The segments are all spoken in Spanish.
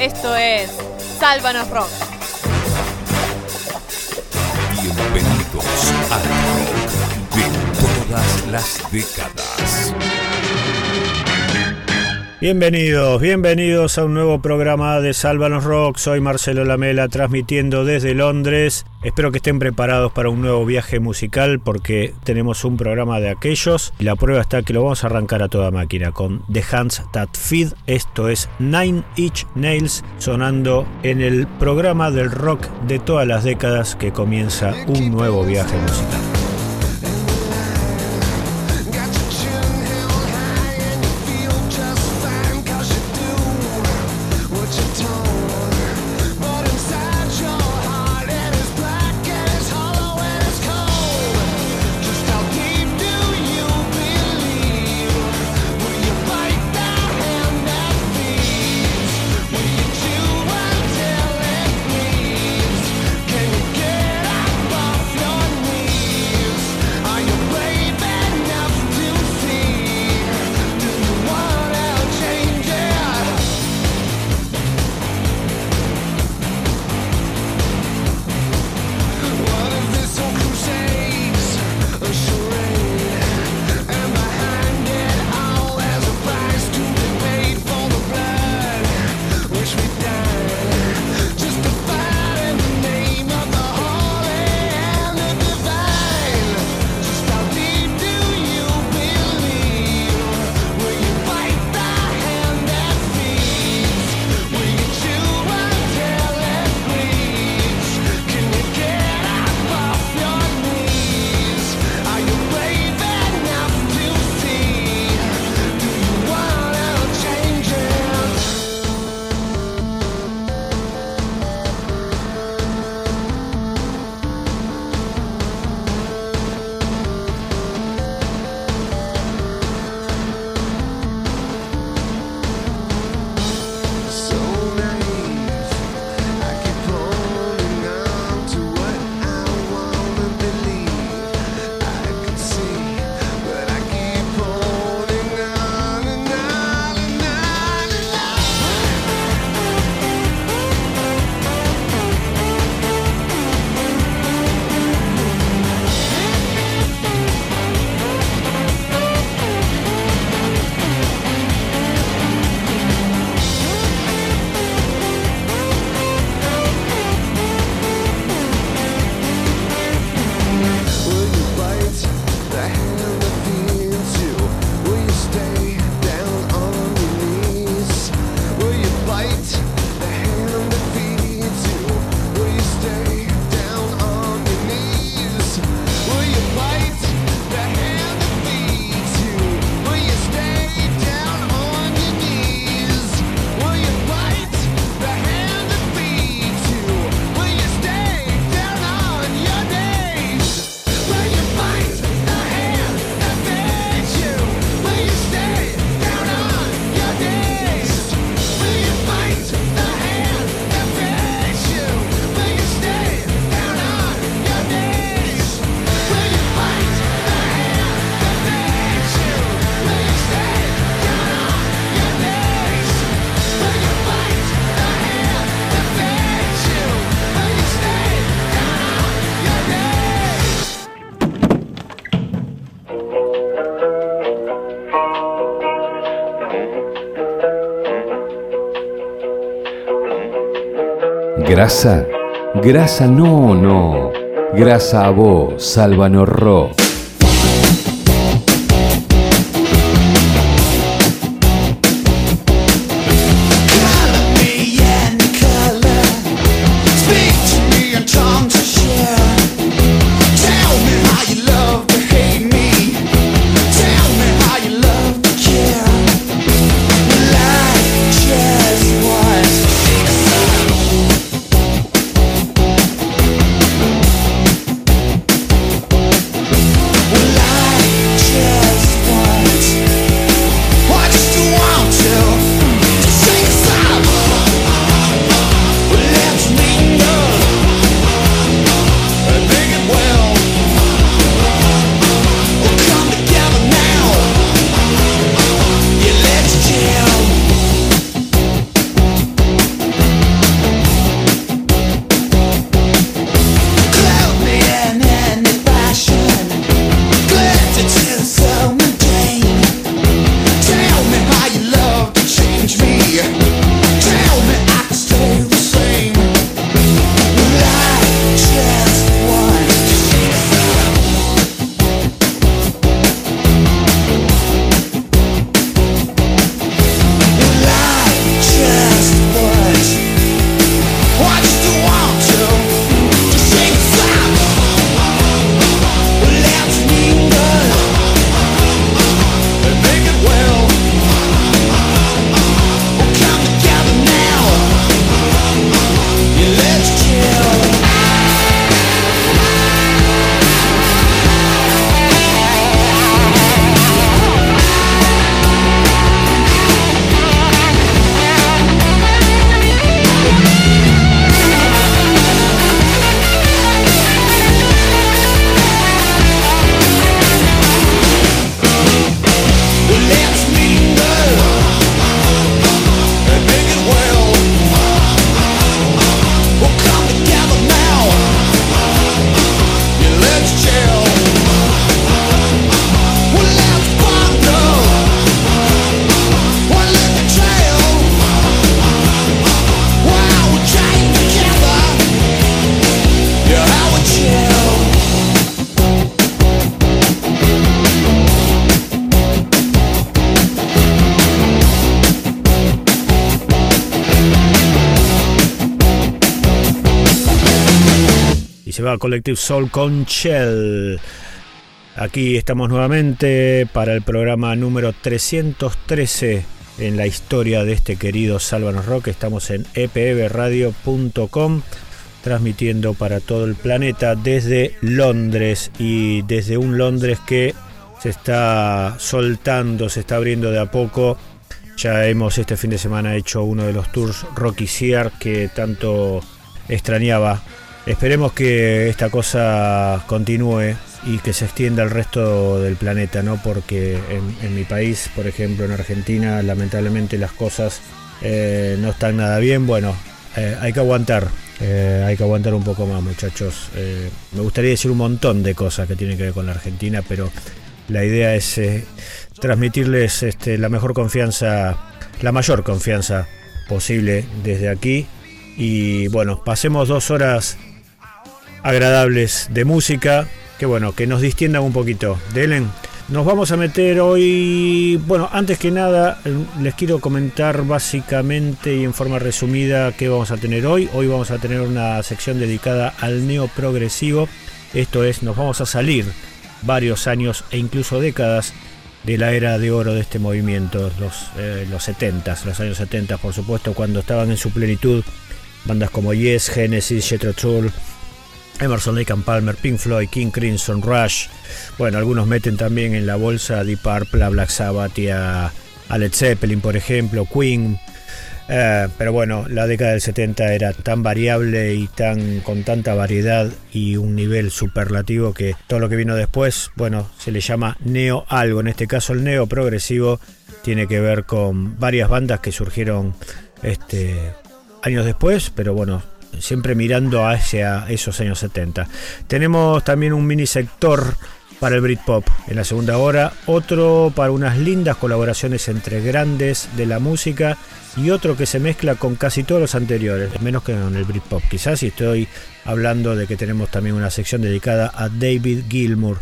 Esto es Sálvanos Rock. Bienvenidos al rock de todas las décadas. Bienvenidos, bienvenidos a un nuevo programa de Sálvanos Rock. Soy Marcelo Lamela transmitiendo desde Londres. Espero que estén preparados para un nuevo viaje musical porque tenemos un programa de aquellos la prueba está que lo vamos a arrancar a toda máquina con The Hands That Feed. Esto es Nine Inch Nails sonando en el programa del rock de todas las décadas que comienza un nuevo viaje musical. Grasa, grasa no, no. Grasa a vos, Salvano Ro. Soul con Shell. Aquí estamos nuevamente para el programa número 313 en la historia de este querido Sálvanos Rock. Estamos en epbradio.com transmitiendo para todo el planeta desde Londres y desde un Londres que se está soltando, se está abriendo de a poco. Ya hemos este fin de semana hecho uno de los tours Rocky Sear que tanto extrañaba. Esperemos que esta cosa continúe y que se extienda al resto del planeta, ¿no? Porque en, mi país, por ejemplo, en Argentina, lamentablemente las cosas eh, no están nada bien. Bueno, eh, hay que aguantar, eh, hay que aguantar un poco más, muchachos. me gustaría decir un montón de cosas que tienen que ver con la Argentina, pero la idea es transmitirles este, la mejor confianza, la mayor confianza posible desde aquí. Y bueno, pasemos dos horas agradables de música, que bueno, que nos distiendan un poquito. Delen. Nos vamos a meter hoy, bueno, antes que nada les quiero comentar básicamente y en forma resumida qué vamos a tener hoy. Hoy vamos a tener una sección dedicada al neoprogresivo. Esto es, nos vamos a salir varios años e incluso décadas de la era de oro de este movimiento, los, eh, los 70, los años 70 por supuesto, cuando estaban en su plenitud bandas como Yes, Genesis, Jethro Tull, Emerson Lake and Palmer, Pink Floyd, King Crimson, Rush. Bueno, algunos meten también en la bolsa Deep Purple, a Black Sabbath y a, Led Zeppelin, por ejemplo, Queen. Eh, pero bueno, la década del 70 era tan variable y tan con tanta variedad y un nivel superlativo que todo lo que vino después, bueno, se le llama neo algo. En este caso el neo progresivo tiene que ver con varias bandas que surgieron este, años después, pero bueno, siempre mirando hacia esos años 70. Tenemos también un mini sector para el Britpop en la segunda hora, otro para unas lindas colaboraciones entre grandes de la música y otro que se mezcla con casi todos los anteriores, menos que en el Britpop. Quizás si estoy hablando de que tenemos también una sección dedicada a David Gilmour.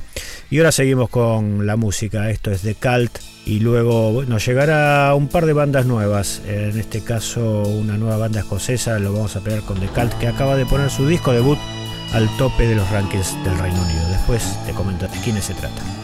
Y ahora seguimos con la música, esto es de Cult y luego nos llegará un par de bandas nuevas, en este caso una nueva banda escocesa, lo vamos a pegar con The Cult, que acaba de poner su disco debut al tope de los rankings del Reino Unido. Después te comento de quiénes se trata.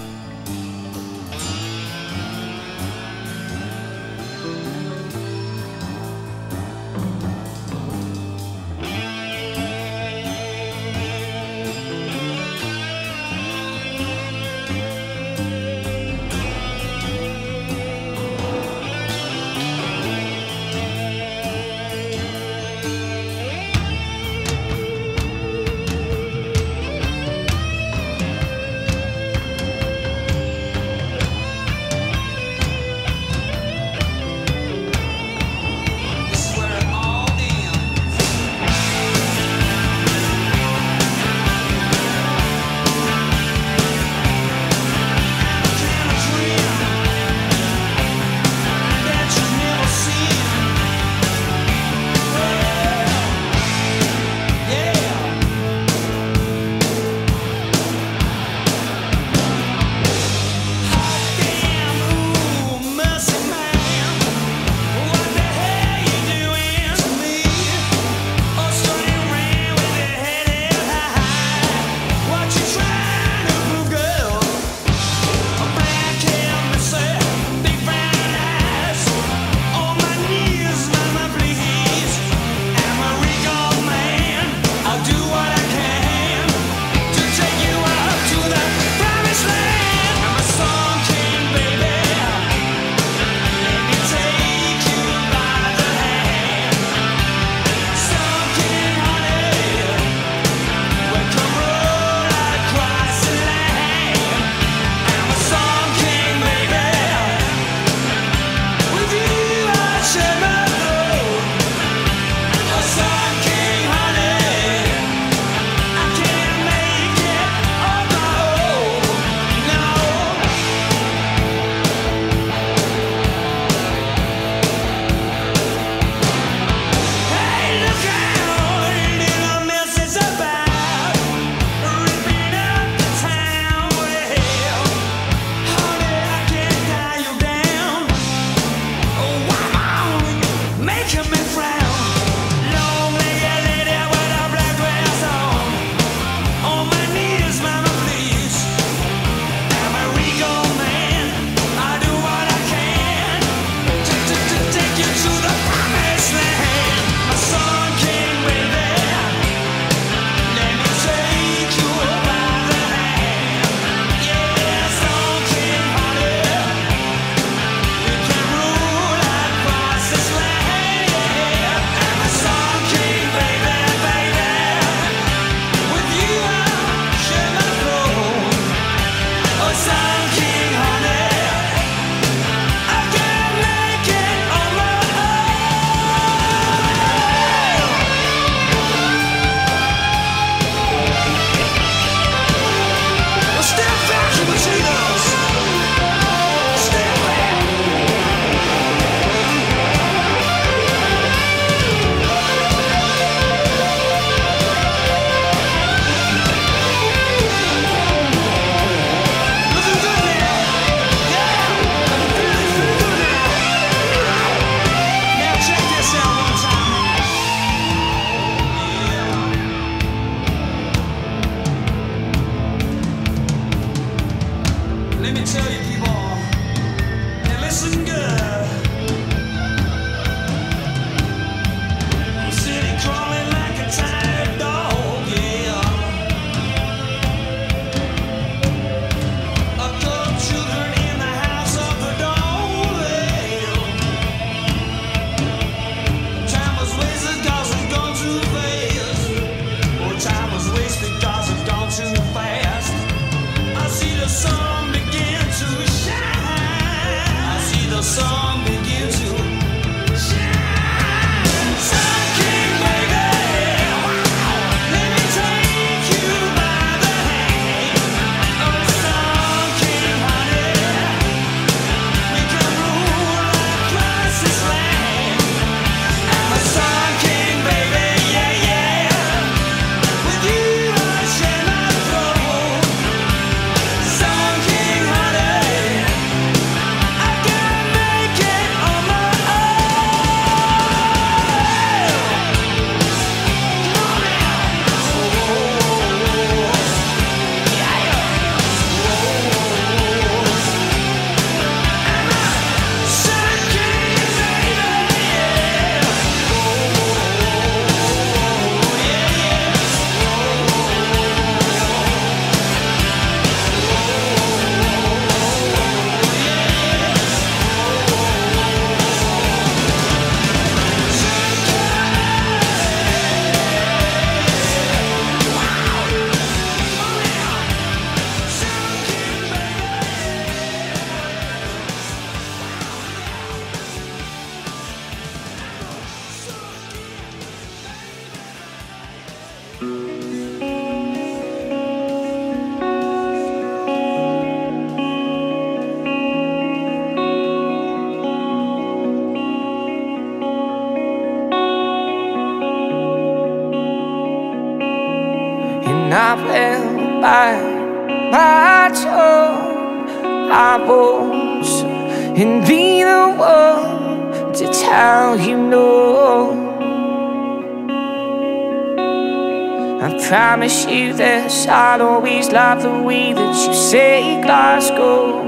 promise you this I'll always love the way that you say Glasgow.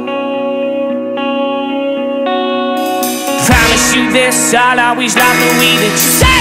Promise you this I'll always love the way that you say.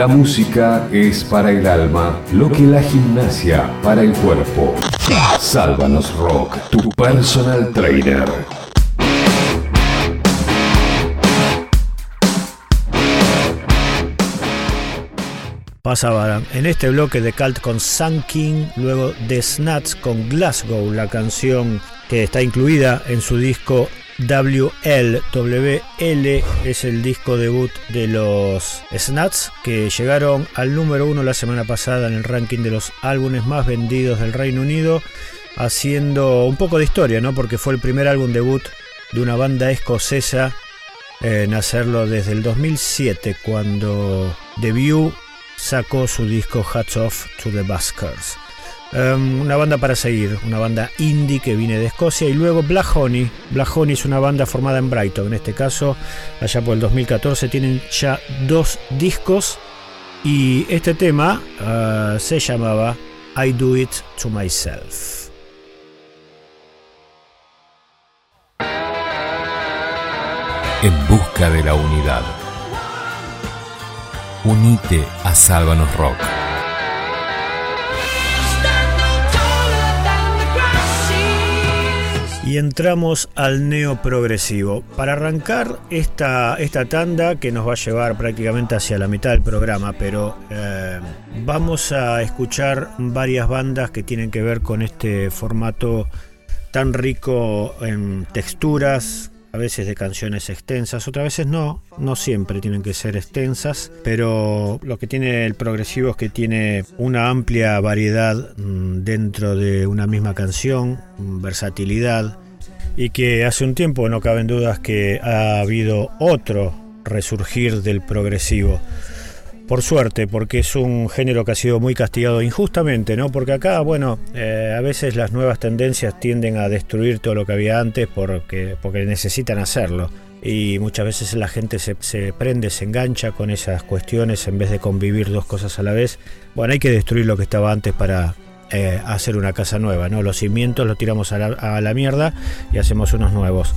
La música es para el alma lo que la gimnasia para el cuerpo. Sálvanos Rock, tu personal trainer. Pasaba en este bloque de Cult con Sun King, luego The Snats con Glasgow, la canción que está incluida en su disco WL. WL es el disco debut de los Snats que llegaron al número uno la semana pasada en el ranking de los álbumes más vendidos del Reino Unido, haciendo un poco de historia, ¿no? Porque fue el primer álbum debut de una banda escocesa en hacerlo desde el 2007, cuando The View sacó su disco Hats Off to the Buskers. Um, una banda para seguir, una banda indie que viene de Escocia y luego Black Honey. Black Honey es una banda formada en Brighton, en este caso, allá por el 2014, tienen ya dos discos y este tema uh, se llamaba I Do It to Myself. En busca de la unidad. Unite a Sálvanos Rock. Y entramos al neoprogresivo. Para arrancar esta, esta tanda que nos va a llevar prácticamente hacia la mitad del programa, pero eh, vamos a escuchar varias bandas que tienen que ver con este formato tan rico en texturas, a veces de canciones extensas, otras veces no, no siempre tienen que ser extensas, pero lo que tiene el progresivo es que tiene una amplia variedad mm, dentro de una misma canción, mm, versatilidad, y que hace un tiempo no caben dudas que ha habido otro resurgir del progresivo. Por suerte, porque es un género que ha sido muy castigado injustamente, ¿no? Porque acá, bueno, eh, a veces las nuevas tendencias tienden a destruir todo lo que había antes porque, porque necesitan hacerlo. Y muchas veces la gente se, se prende, se engancha con esas cuestiones en vez de convivir dos cosas a la vez. Bueno, hay que destruir lo que estaba antes para, eh, hacer una casa nueva, ¿no? Los cimientos los tiramos a la, a la mierda y hacemos unos nuevos.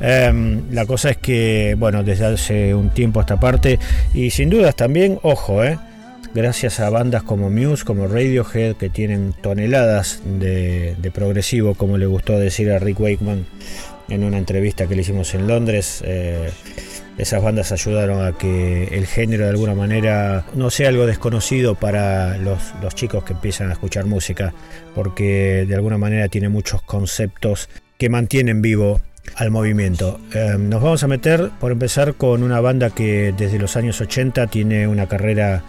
Eh, la cosa es que, bueno, desde hace un tiempo a esta parte, y sin dudas también, ojo, ¿eh? gracias a bandas como Muse, como Radiohead, que tienen toneladas de, de, progresivo, como le gustó decir a Rick Wakeman en una entrevista que le hicimos en Londres. Eh, esas bandas ayudaron a que el género de alguna manera no sea algo desconocido para los, los, chicos que empiezan a escuchar música, porque de alguna manera tiene muchos conceptos que mantienen vivo al movimiento. Eh, nos vamos a meter, por empezar, con una banda que desde los años 80 tiene una carrera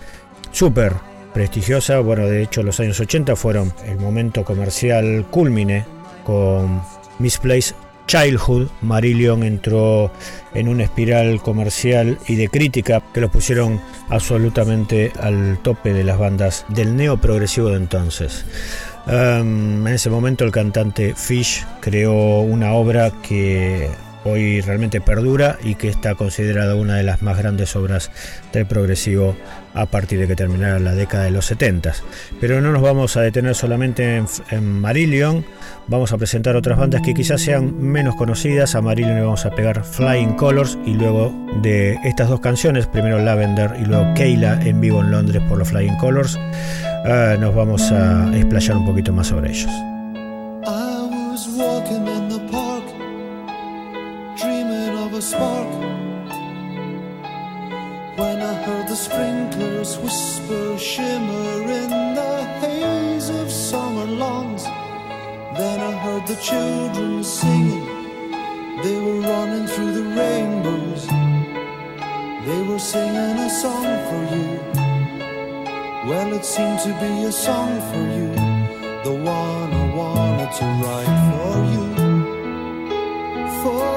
súper prestigiosa. Bueno, de hecho los años 80 fueron el momento comercial culmine con Misplaced Childhood, Marillion entró en una espiral comercial y de crítica que los pusieron absolutamente al tope de las bandas del neoprogresivo de entonces. Um, en ese momento el cantante Fish creó una obra que hoy realmente perdura y que está considerada una de las más grandes obras del progresivo a partir de que terminara la década de los 70. Pero no nos vamos a detener solamente en, en Marillion, vamos a presentar otras bandas que quizás sean menos conocidas. A Marillion le vamos a pegar Flying Colors y luego de estas dos canciones, primero Lavender y luego Keila en vivo en Londres por los Flying Colors, uh, nos vamos a explayar un poquito más sobre ellos. Spark when I heard the sprinklers whisper, shimmer in the haze of summer lawns. Then I heard the children singing, they were running through the rainbows. They were singing a song for you. Well, it seemed to be a song for you, the one I wanted to write for you. For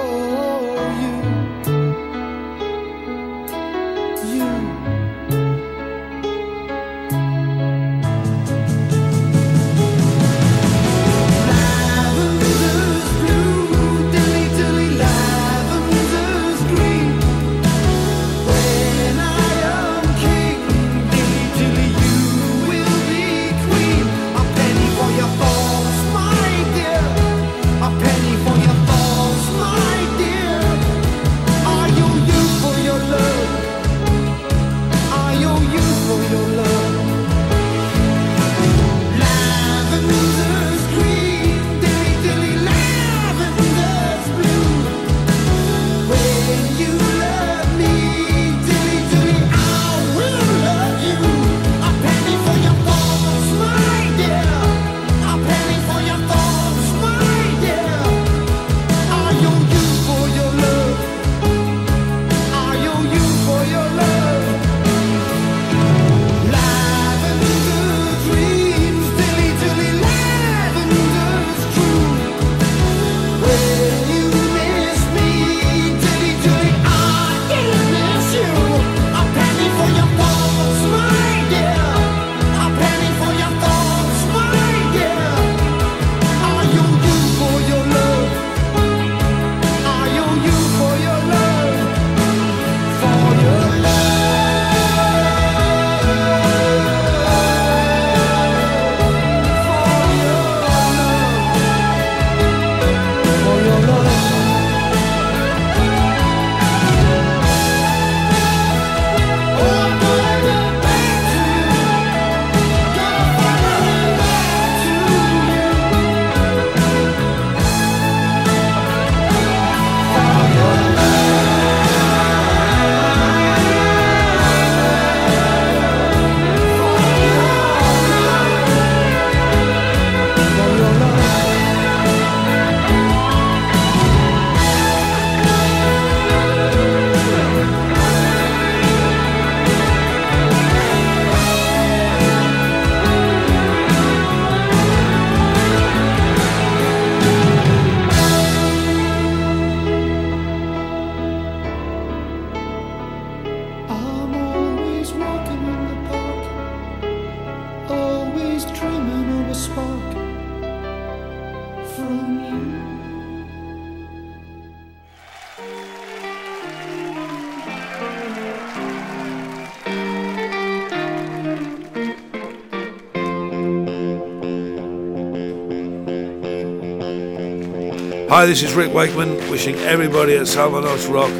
Hi, this is Rick Wakeman, wishing everybody at Salvanos Rock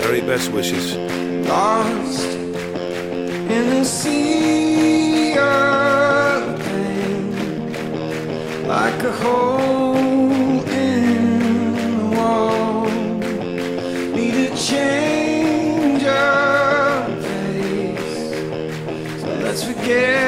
very best wishes. Lost in the sea of pain, like a hole in the wall, need a change of pace. So let's forget.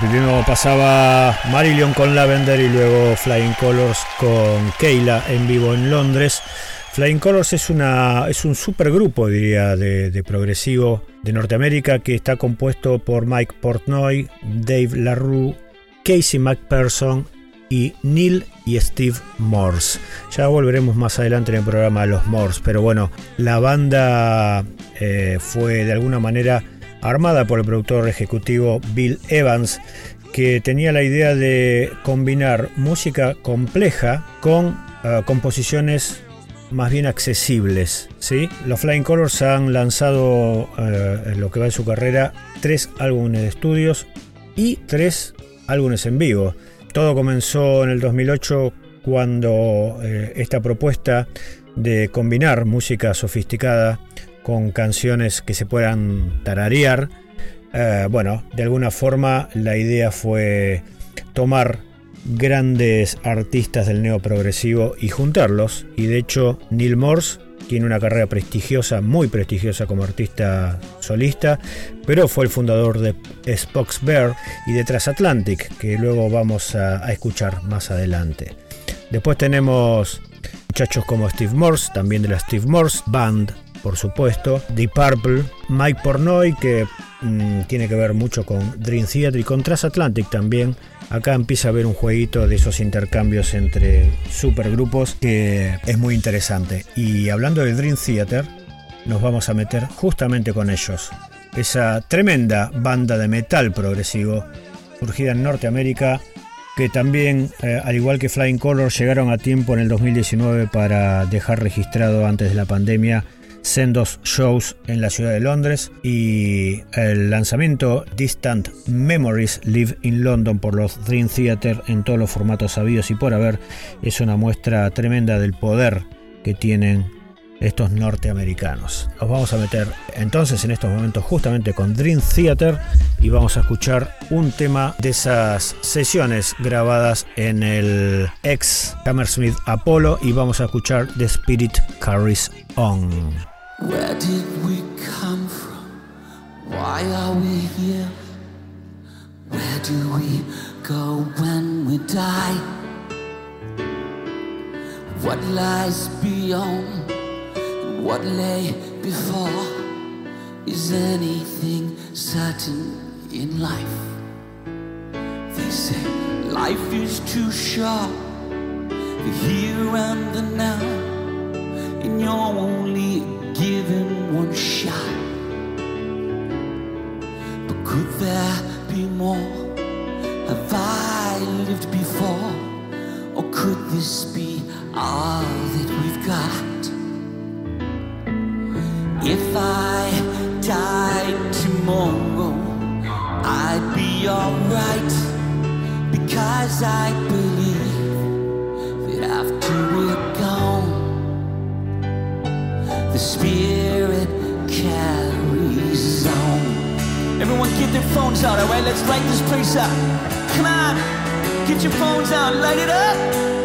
Primero pasaba Marillion con Lavender y luego Flying Colors con Keila en vivo en Londres. Flying Colors es, una, es un supergrupo, diría, de, de progresivo de Norteamérica que está compuesto por Mike Portnoy, Dave LaRue, Casey McPherson y Neil y Steve Morse. Ya volveremos más adelante en el programa de los Morse, pero bueno, la banda eh, fue de alguna manera armada por el productor ejecutivo Bill Evans, que tenía la idea de combinar música compleja con uh, composiciones más bien accesibles. ¿sí? Los Flying Colors han lanzado uh, en lo que va de su carrera tres álbumes de estudios y tres álbumes en vivo. Todo comenzó en el 2008 cuando eh, esta propuesta de combinar música sofisticada con canciones que se puedan tararear, eh, bueno, de alguna forma la idea fue tomar grandes artistas del neoprogresivo y juntarlos. Y de hecho, Neil Morse tiene una carrera prestigiosa, muy prestigiosa como artista solista, pero fue el fundador de Spock's Bear y de Transatlantic, que luego vamos a, a escuchar más adelante. Después tenemos muchachos como Steve Morse, también de la Steve Morse Band, por supuesto, Deep Purple, Mike Pornoy, que mmm, tiene que ver mucho con Dream Theater y con Transatlantic también. Acá empieza a haber un jueguito de esos intercambios entre supergrupos que es muy interesante. Y hablando de Dream Theater, nos vamos a meter justamente con ellos. Esa tremenda banda de metal progresivo surgida en Norteamérica que también, eh, al igual que Flying Colors, llegaron a tiempo en el 2019 para dejar registrado antes de la pandemia sendos shows en la ciudad de Londres y el lanzamiento Distant Memories Live in London por los Dream Theater en todos los formatos sabidos y por haber es una muestra tremenda del poder que tienen estos norteamericanos. Nos vamos a meter entonces en estos momentos justamente con Dream Theater y vamos a escuchar un tema de esas sesiones grabadas en el ex Hammersmith Apollo y vamos a escuchar The Spirit Carries On. Where did we come from? Why are we here? Where do we go when we die? What lies beyond? What lay before? Is anything certain in life? They say life is too short, the here and the now, and you're only given one shot. But could there be more? Have I lived before? Or could this be all that we've got? If I died tomorrow, I'd be alright because I believe that after we're the spirit carries on. Everyone, get their phones out, alright? Let's light this place up. Come on, get your phones out, light it up.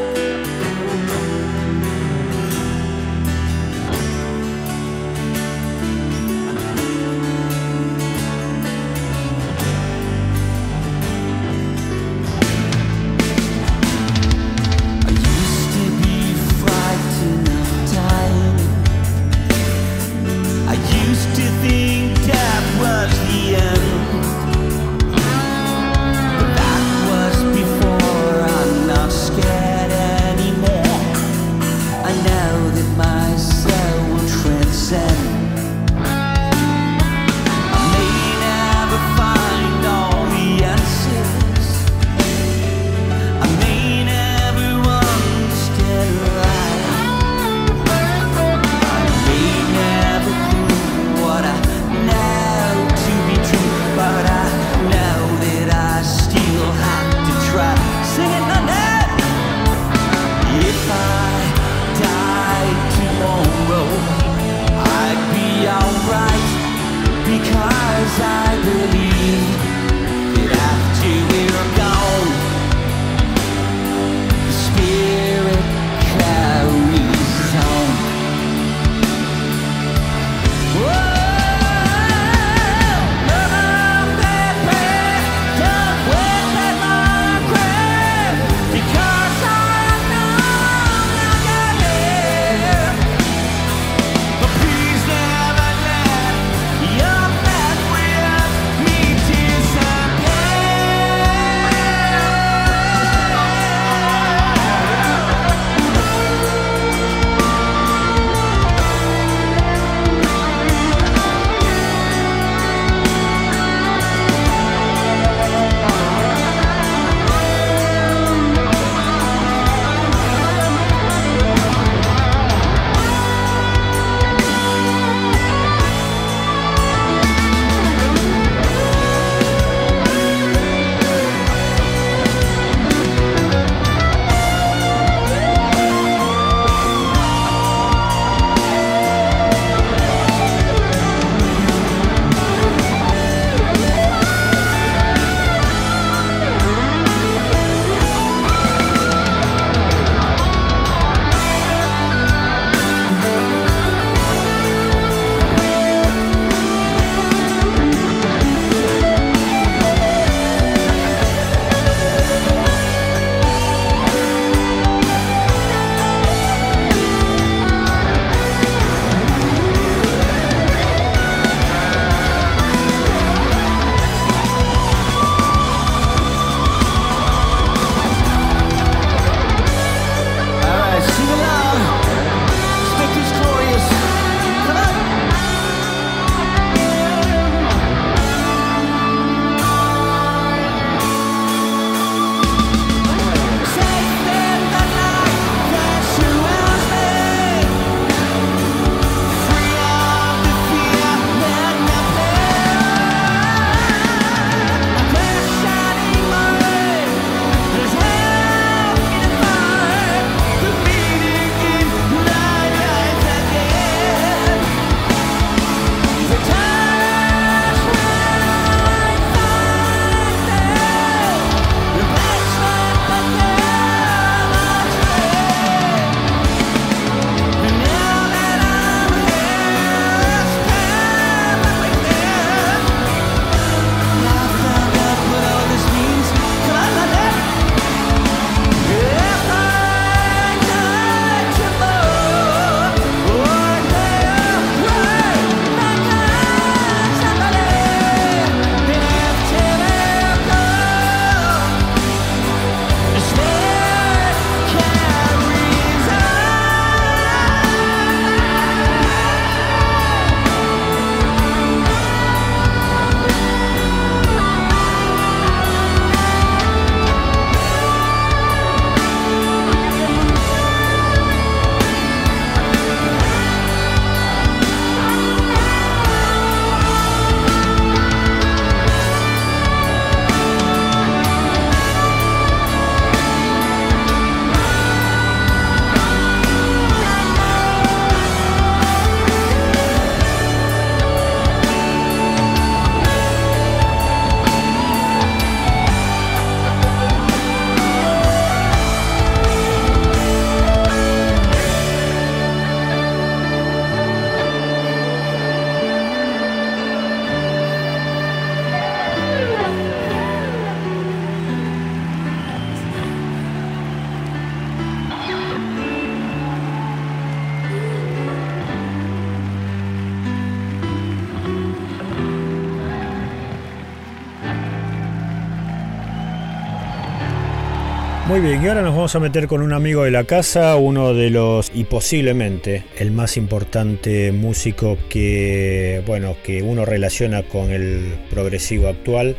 Muy bien, y ahora nos vamos a meter con un amigo de la casa, uno de los, y posiblemente el más importante músico que, bueno, que uno relaciona con el progresivo actual,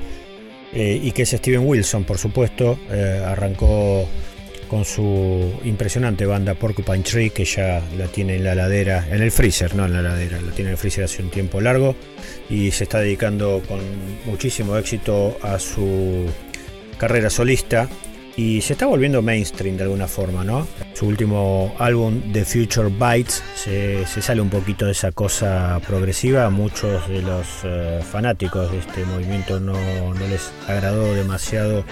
eh, y que es Steven Wilson, por supuesto. Eh, arrancó con su impresionante banda Porcupine Tree, que ya la tiene en la ladera, en el freezer, no en la ladera, la tiene en el freezer hace un tiempo largo, y se está dedicando con muchísimo éxito a su carrera solista y se está volviendo mainstream de alguna forma, ¿no? Su último álbum, The Future Bites, se, sale un poquito de esa cosa progresiva. Muchos de los eh, fanáticos de este movimiento no, no les agradó demasiado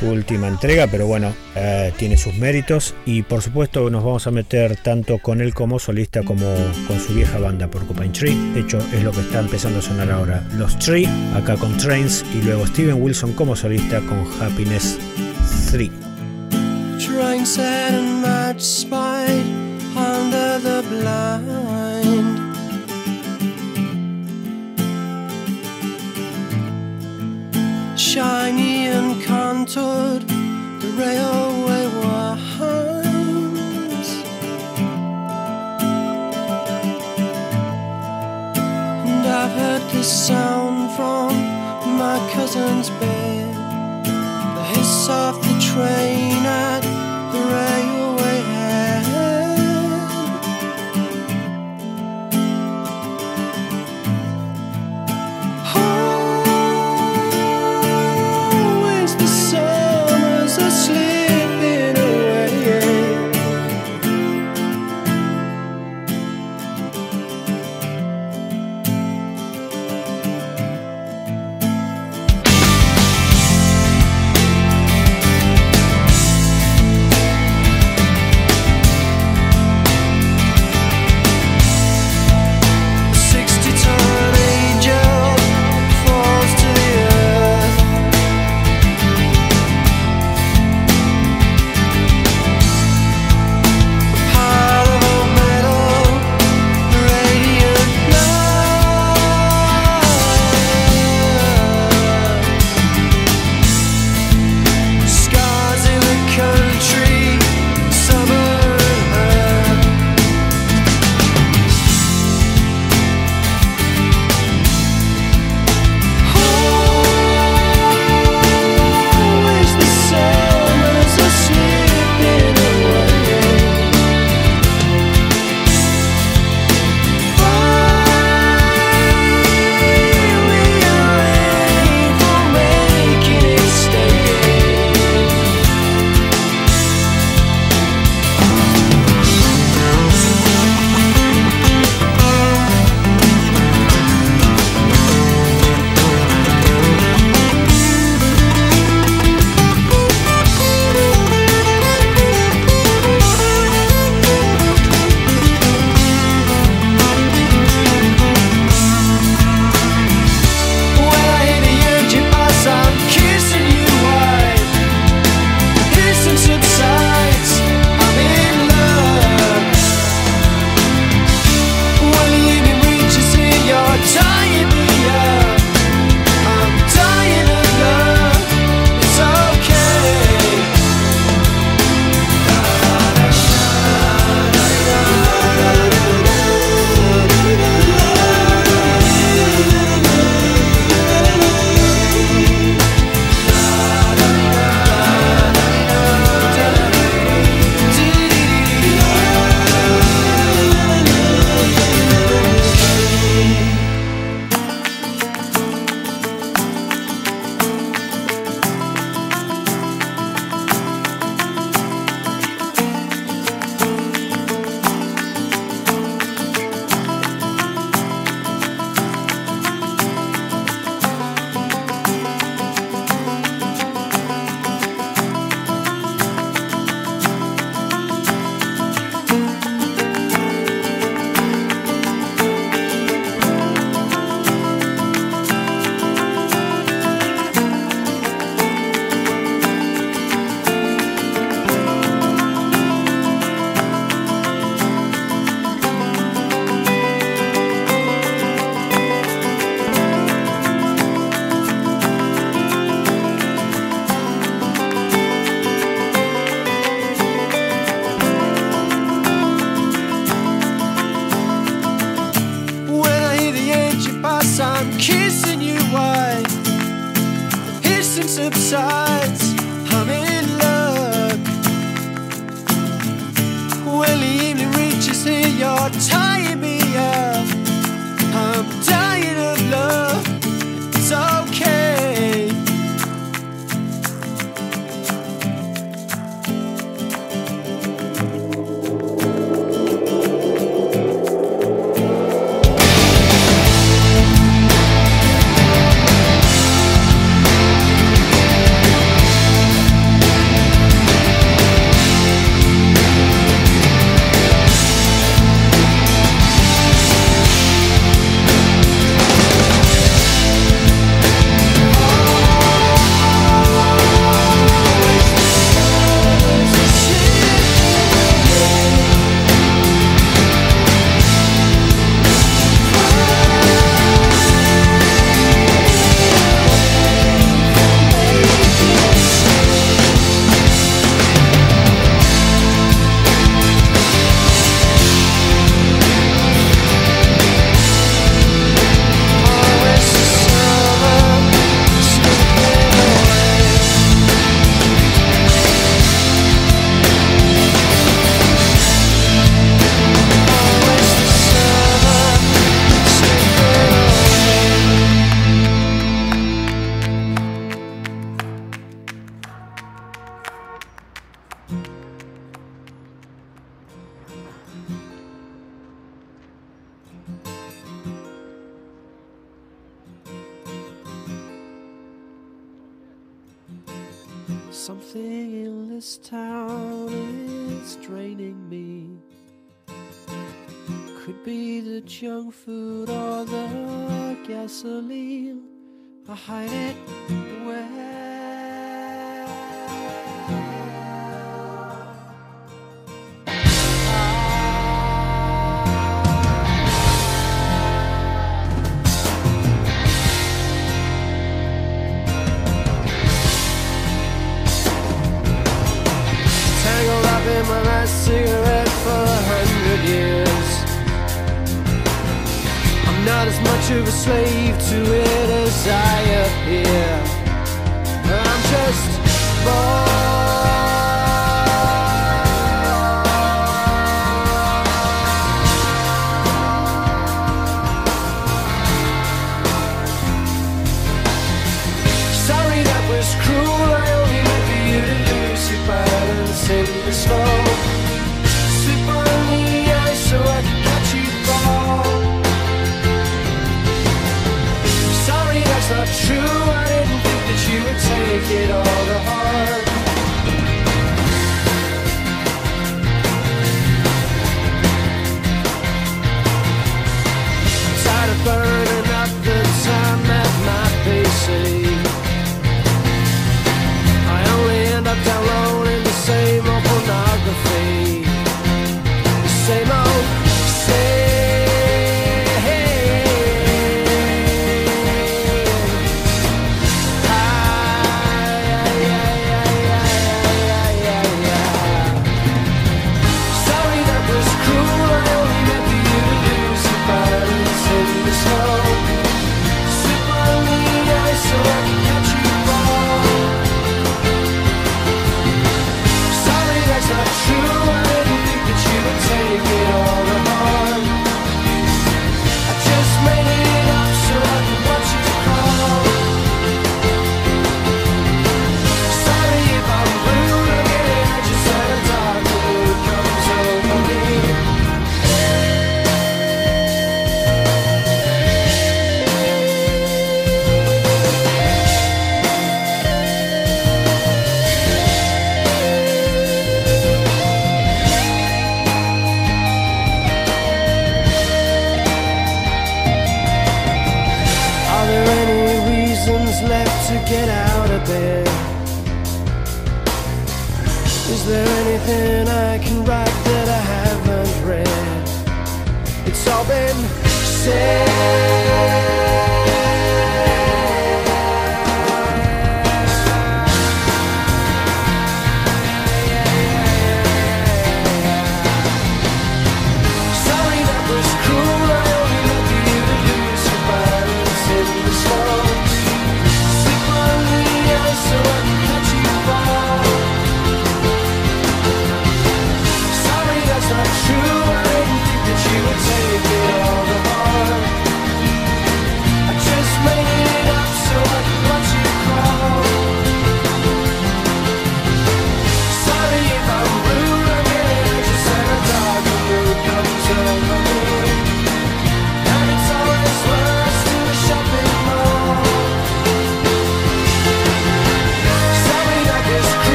su última entrega, pero bueno, eh, tiene sus méritos y por supuesto nos vamos a meter tanto con él como solista como con su vieja banda Porcupine Tree. De hecho, es lo que está empezando a sonar ahora. Los Tree, acá con Trains y luego Steven Wilson como solista con Happiness 3. Trying sad and much spite under the blind. Shiny and contoured, the railway winds. And I've heard this sound from my cousin's bed the hiss of the train at the railway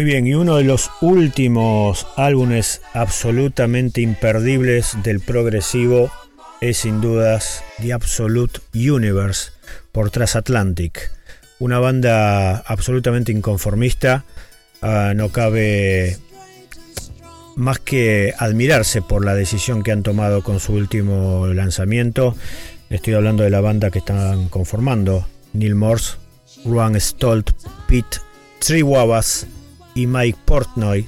Muy bien, y uno de los últimos álbumes absolutamente imperdibles del progresivo es sin dudas The Absolute Universe por Transatlantic. Una banda absolutamente inconformista. Ah, no cabe más que admirarse por la decisión que han tomado con su último lanzamiento. Estoy hablando de la banda que están conformando. Neil Morse, Ruan Stolt, Pete Triwawas y Mike Portnoy,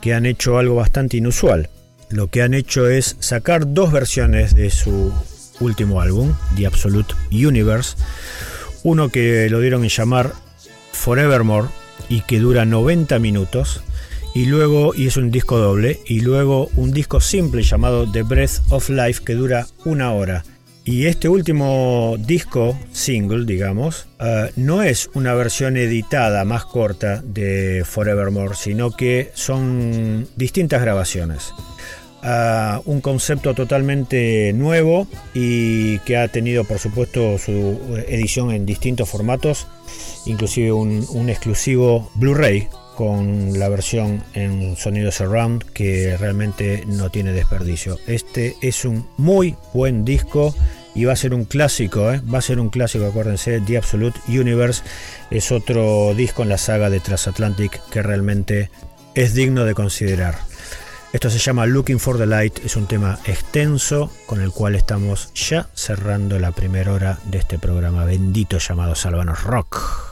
que han hecho algo bastante inusual. Lo que han hecho es sacar dos versiones de su último álbum, The Absolute Universe. Uno que lo dieron en llamar Forevermore y que dura 90 minutos. Y luego, y es un disco doble, y luego un disco simple llamado The Breath of Life que dura una hora. Y este último disco, single, digamos, uh, no es una versión editada más corta de Forevermore, sino que son distintas grabaciones. Uh, un concepto totalmente nuevo y que ha tenido por supuesto su edición en distintos formatos, inclusive un, un exclusivo Blu-ray con la versión en sonido surround que realmente no tiene desperdicio. Este es un muy buen disco y va a ser un clásico, ¿eh? va a ser un clásico, acuérdense, The Absolute Universe es otro disco en la saga de Transatlantic que realmente es digno de considerar. Esto se llama Looking for the Light, es un tema extenso con el cual estamos ya cerrando la primera hora de este programa bendito llamado Salvanos Rock.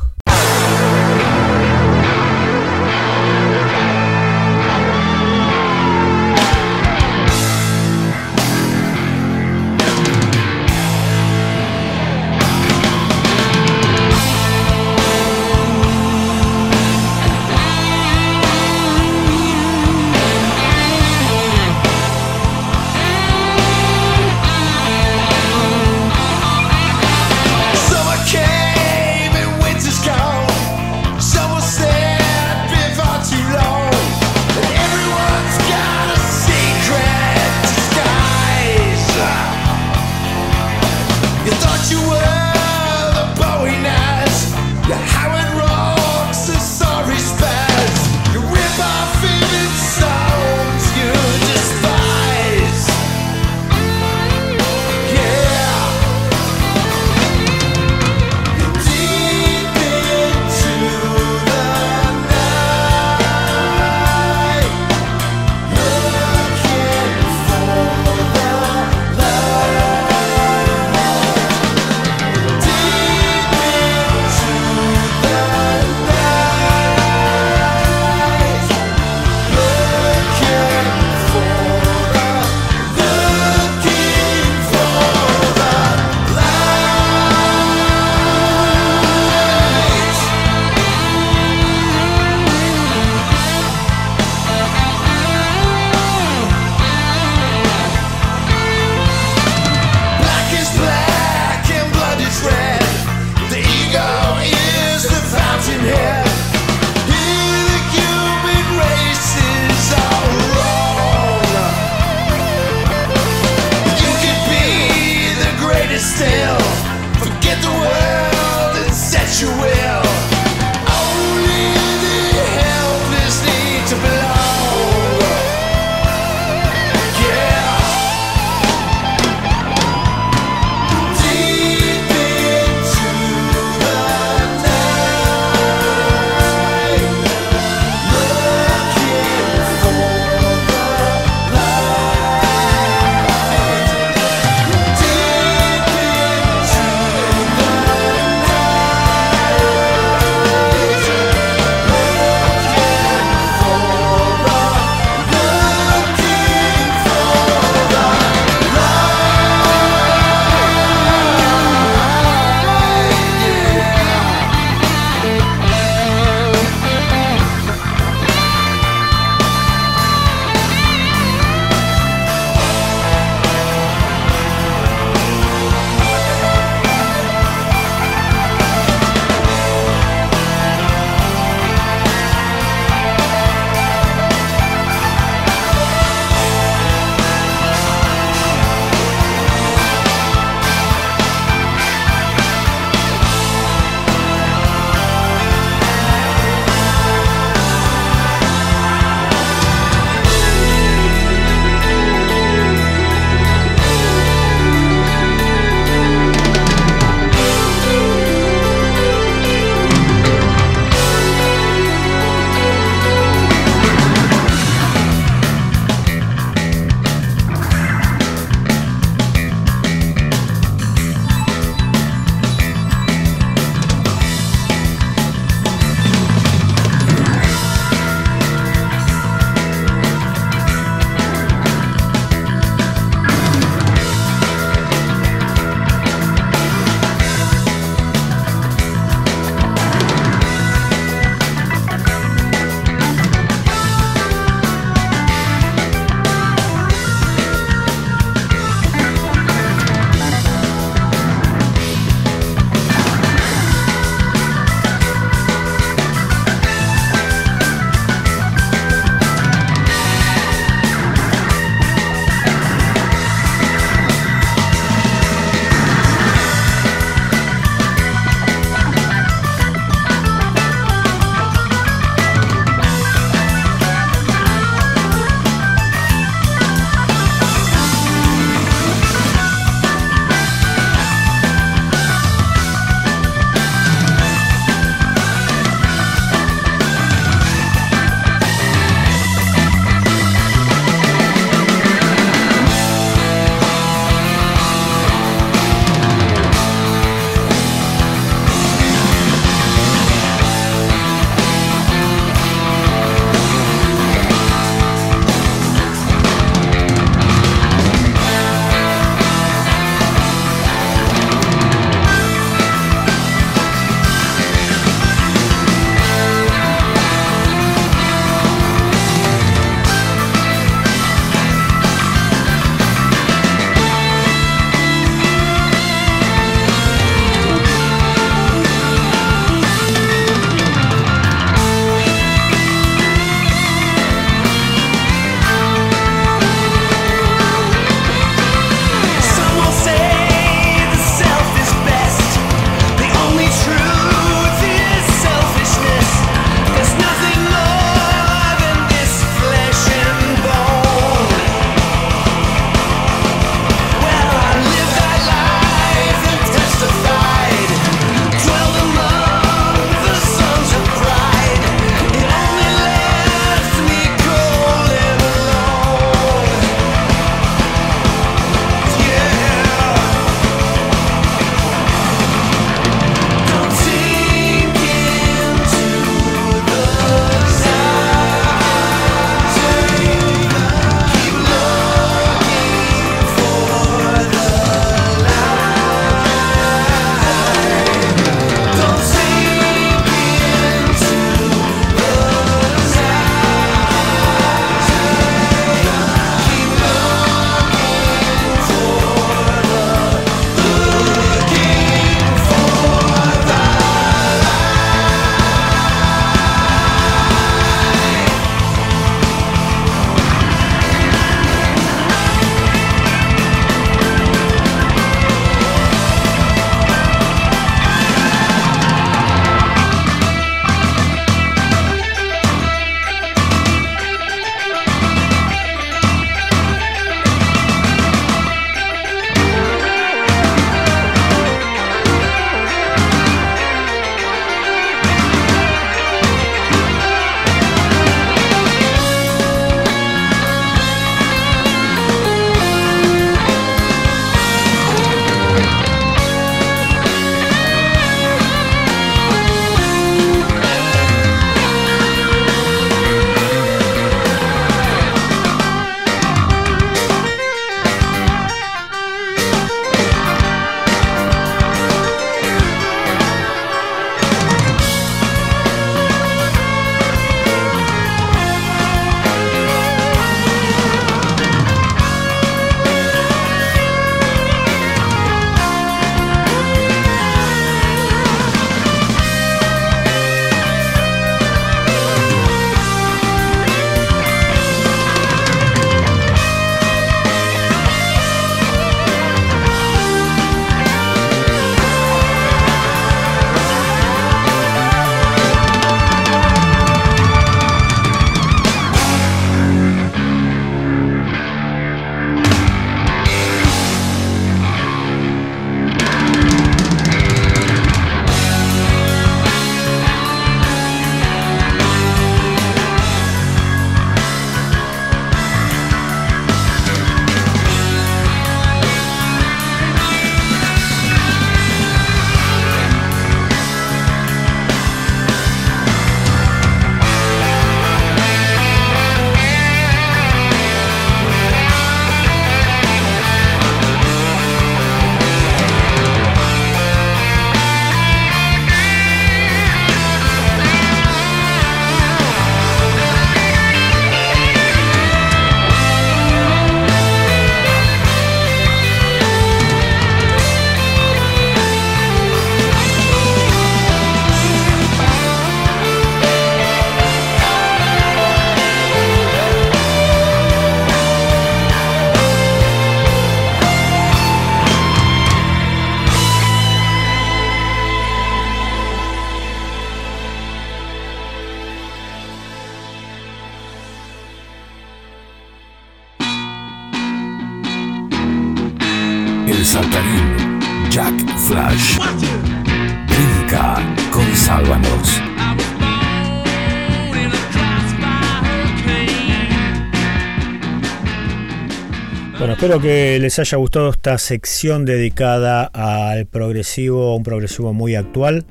Espero que les haya gustado esta sección dedicada al progresivo, un progresivo muy actual.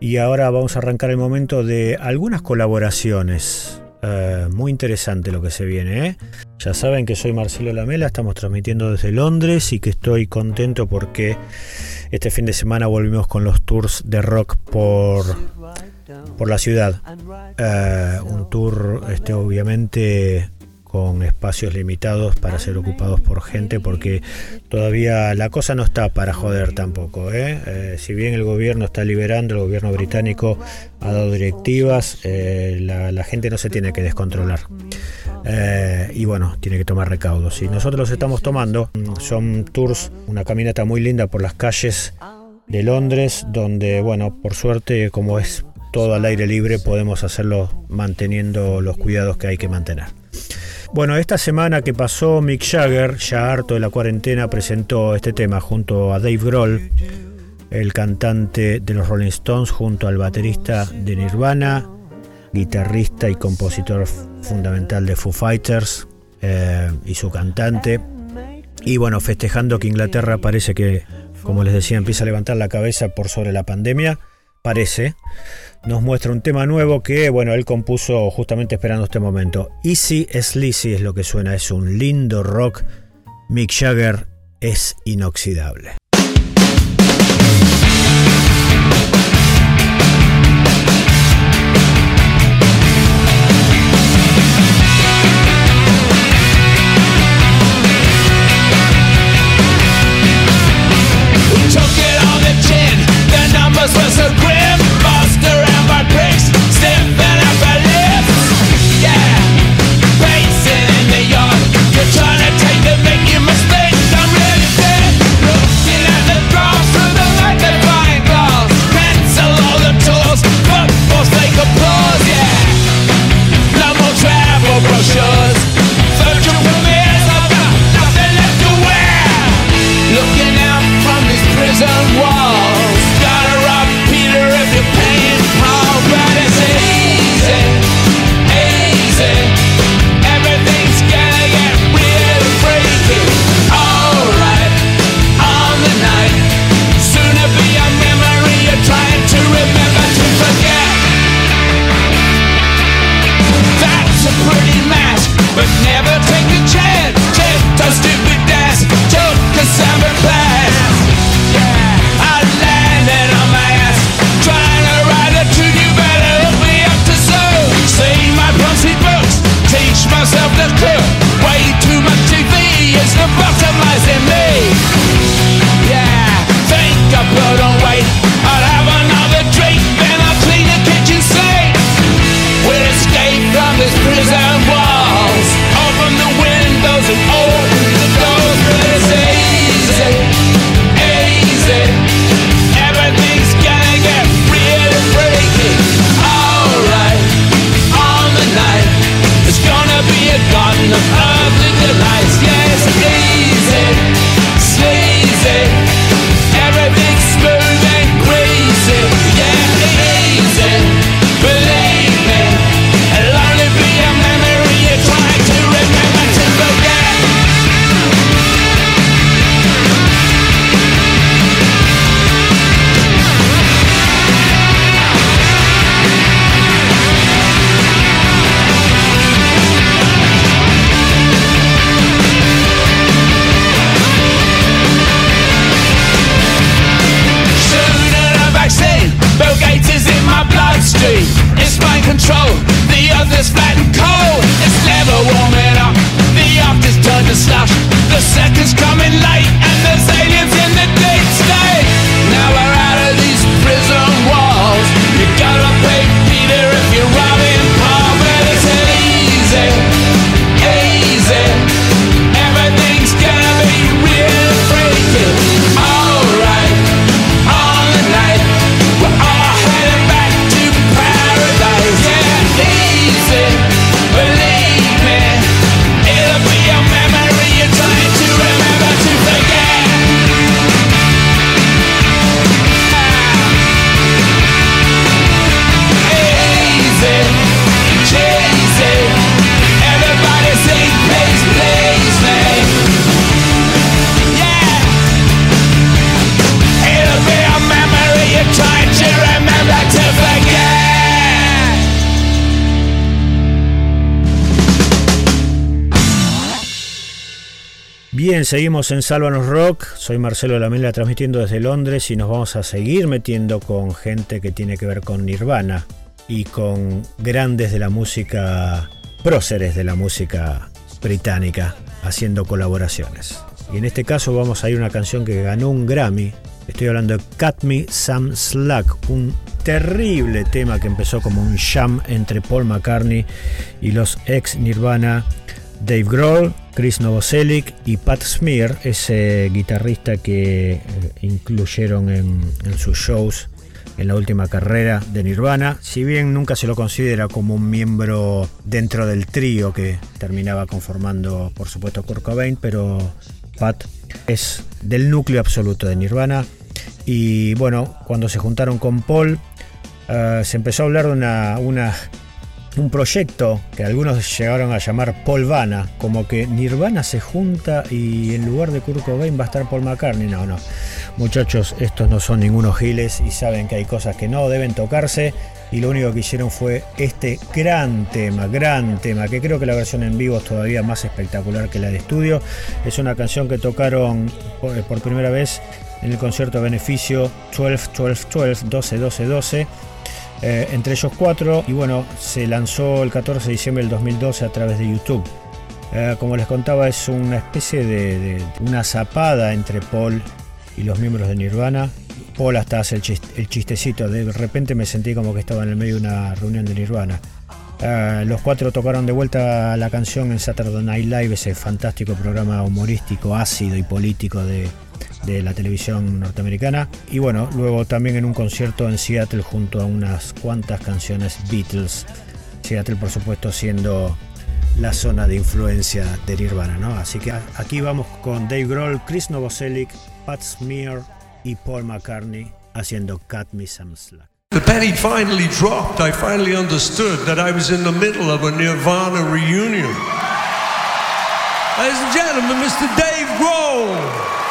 Y ahora vamos a arrancar el momento de algunas colaboraciones. Eh, muy interesante lo que se viene. ¿eh? Ya saben que soy Marcelo Lamela, estamos transmitiendo desde Londres y que estoy contento porque este fin de semana volvimos con los tours de rock por, por la ciudad. Eh, un tour, este, obviamente, con espacios limitados para ser ocupados por gente porque todavía la cosa no está para joder tampoco. ¿eh? Eh, si bien el gobierno está liberando, el gobierno británico ha dado directivas, eh, la, la, gente no se tiene que descontrolar. y bueno, tiene que tomar recaudos. Y nosotros los estamos tomando. Son tours, una caminata muy linda por las calles de Londres, donde, bueno, por suerte, como es todo al aire libre, podemos hacerlo manteniendo los cuidados que hay que mantener. Bueno, esta semana que pasó, Mick Jagger, ya harto de la cuarentena, presentó este tema junto a Dave Grohl, el cantante de los Rolling Stones, junto al baterista de Nirvana, guitarrista y compositor fundamental de Foo Fighters eh, y su cantante. Y bueno, festejando que Inglaterra parece que, como les decía, empieza a levantar la cabeza por sobre la pandemia, parece nos muestra un tema nuevo que, bueno, él compuso justamente esperando este momento. Easy Sleazy es lo que suena, es un lindo rock. Mick Jagger es inoxidable. Seguimos en Sálvanos Rock. Soy Marcelo Lamela transmitiendo desde Londres y nos vamos a seguir metiendo con gente que tiene que ver con Nirvana y con grandes de la música, próceres de la música británica, haciendo colaboraciones. Y en este caso vamos a ir a una canción que ganó un Grammy. Estoy hablando de Cut Me Some Slack, un terrible tema que empezó como un jam entre Paul McCartney y los ex Nirvana Dave Grohl, Chris Novoselic y Pat Smear, ese guitarrista que eh, incluyeron en, sus shows en la última carrera de Nirvana. Si bien nunca se lo considera como un miembro dentro del trío que terminaba conformando, por supuesto, Kurt Cobain, pero Pat es del núcleo absoluto de Nirvana. Y bueno, cuando se juntaron con Paul, uh, se empezó a hablar de una un proyecto que algunos llegaron a llamar Polvana, como que Nirvana se junta y en lugar de Kurt Cobain va a estar Paul McCartney. No, no. Muchachos, estos no son ningunos giles y saben que hay cosas que no deben tocarse. Y lo único que hicieron fue este gran tema, gran tema, que creo que la versión en vivo es todavía más espectacular que la de estudio. Es una canción que tocaron por, primera vez en el concierto beneficio 12, 12, 12, 12, 12, 12 eh, entre ellos cuatro y bueno, se lanzó el 14 de diciembre del 2012 a través de YouTube. Eh, como les contaba, es una especie de, una zapada entre Paul y los miembros de Nirvana. Paul hasta hace el, chiste, el chistecito, de repente me sentí como que estaba en el medio de una reunión de Nirvana. Uh, los cuatro tocaron de vuelta la canción en Saturday Night Live, ese fantástico programa humorístico, ácido y político de, de la televisión norteamericana. Y bueno, luego también en un concierto en Seattle junto a unas cuantas canciones Beatles. Seattle, por supuesto, siendo la zona de influencia de Nirvana, ¿no? Así que aquí vamos con Dave Grohl, Chris Novoselic, Pat Smear y Paul McCartney haciendo Cut Me Some Slack. The penny finally dropped. I finally understood that I was in the middle of a Nirvana reunion. Ladies and gentlemen, Mr. Dave Grohl.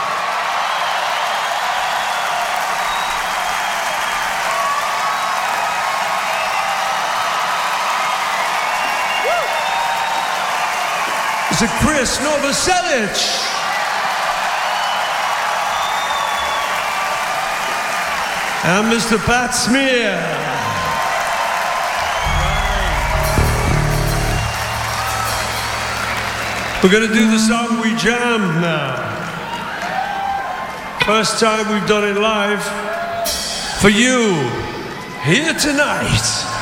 Mr. Chris Novoselic. And Mr. Pat Smear. We're going to do the song We Jammed now. First time we've done it live for you here tonight.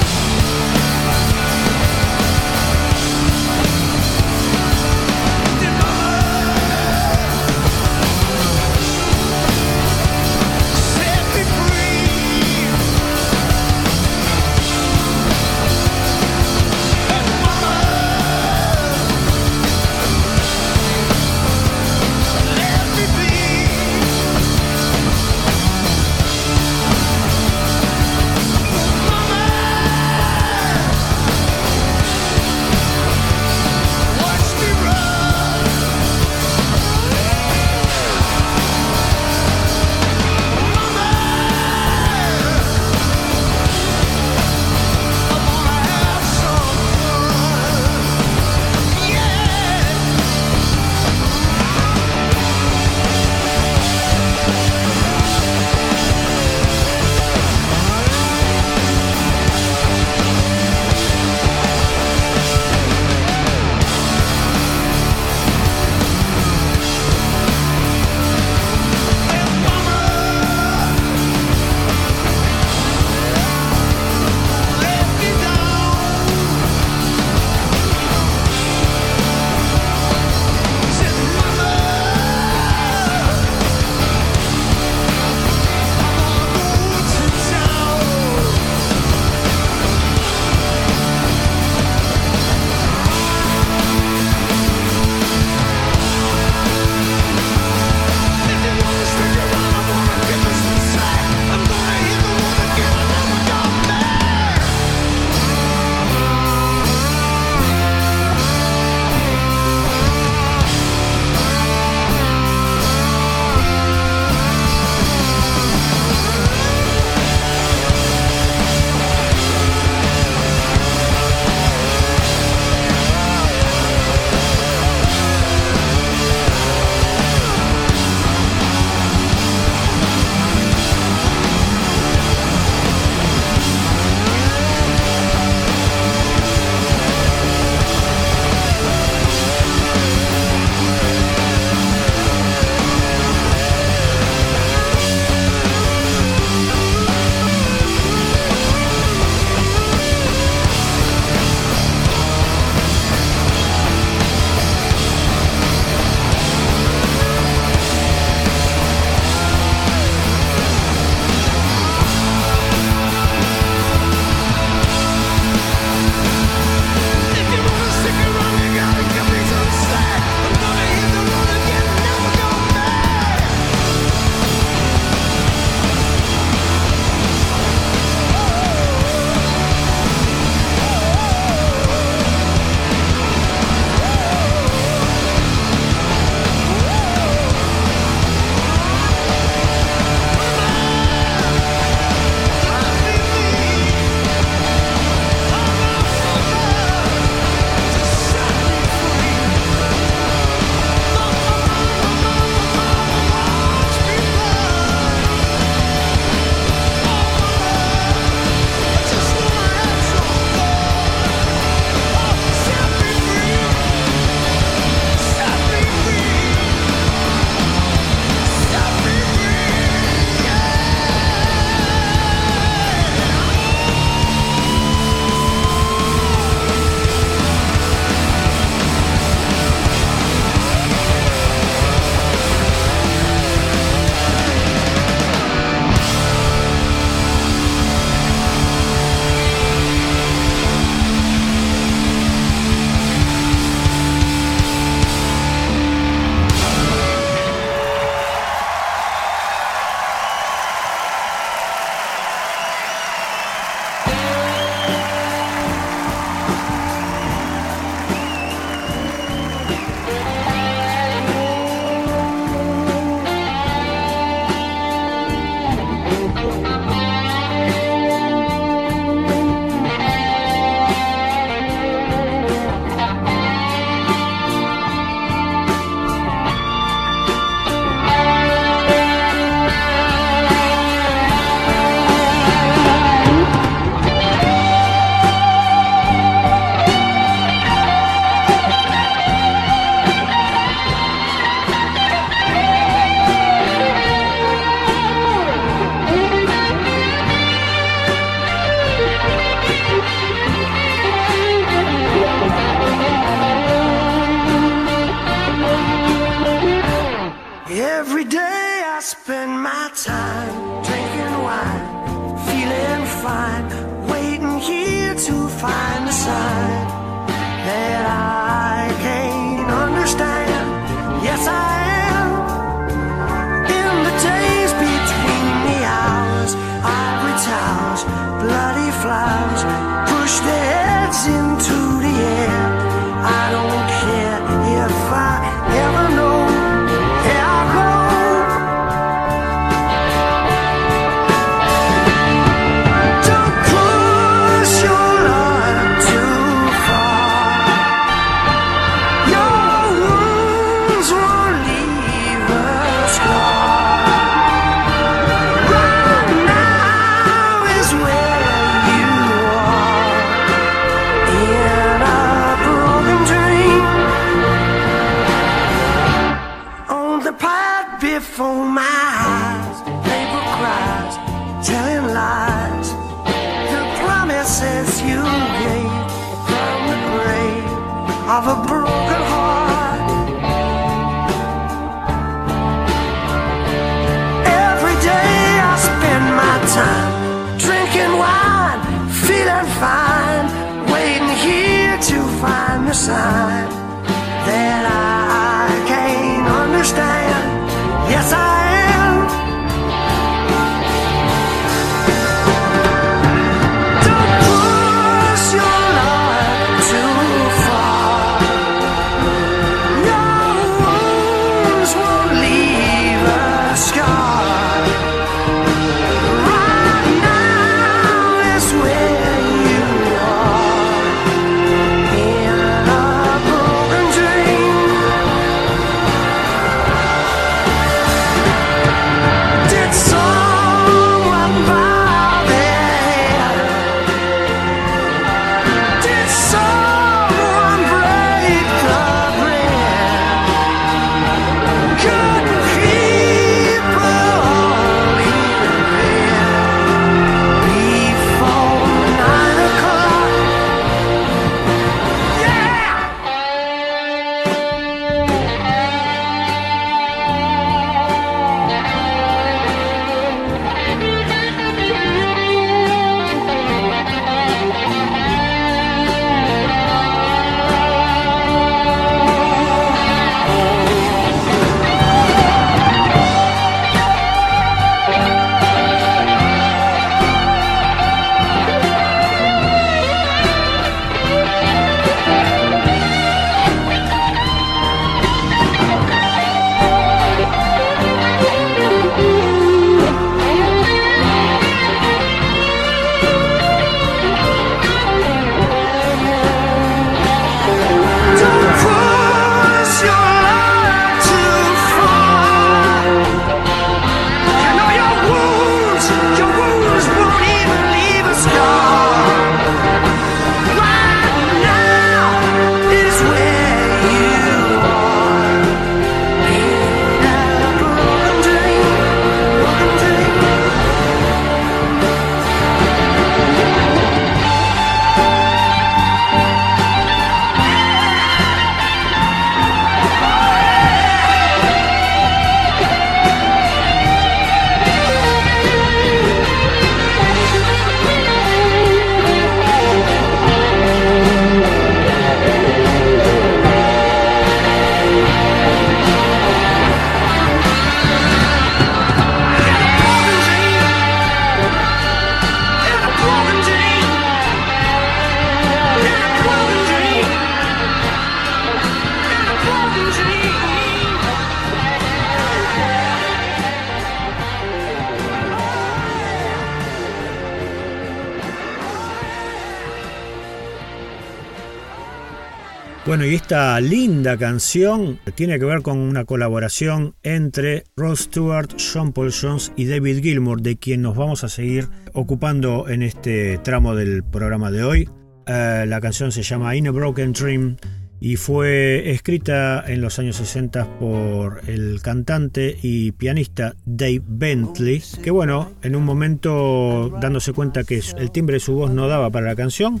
Y esta linda canción tiene que ver con una colaboración entre Rod Stewart, Sean Paul Jones y David Gilmour, de quien nos vamos a seguir ocupando en este tramo del programa de hoy. Eh, la canción se llama In a Broken Dream y fue escrita en los años 60 por el cantante y pianista Dave Bentley, que bueno, en un momento dándose cuenta que el timbre de su voz no daba para la canción,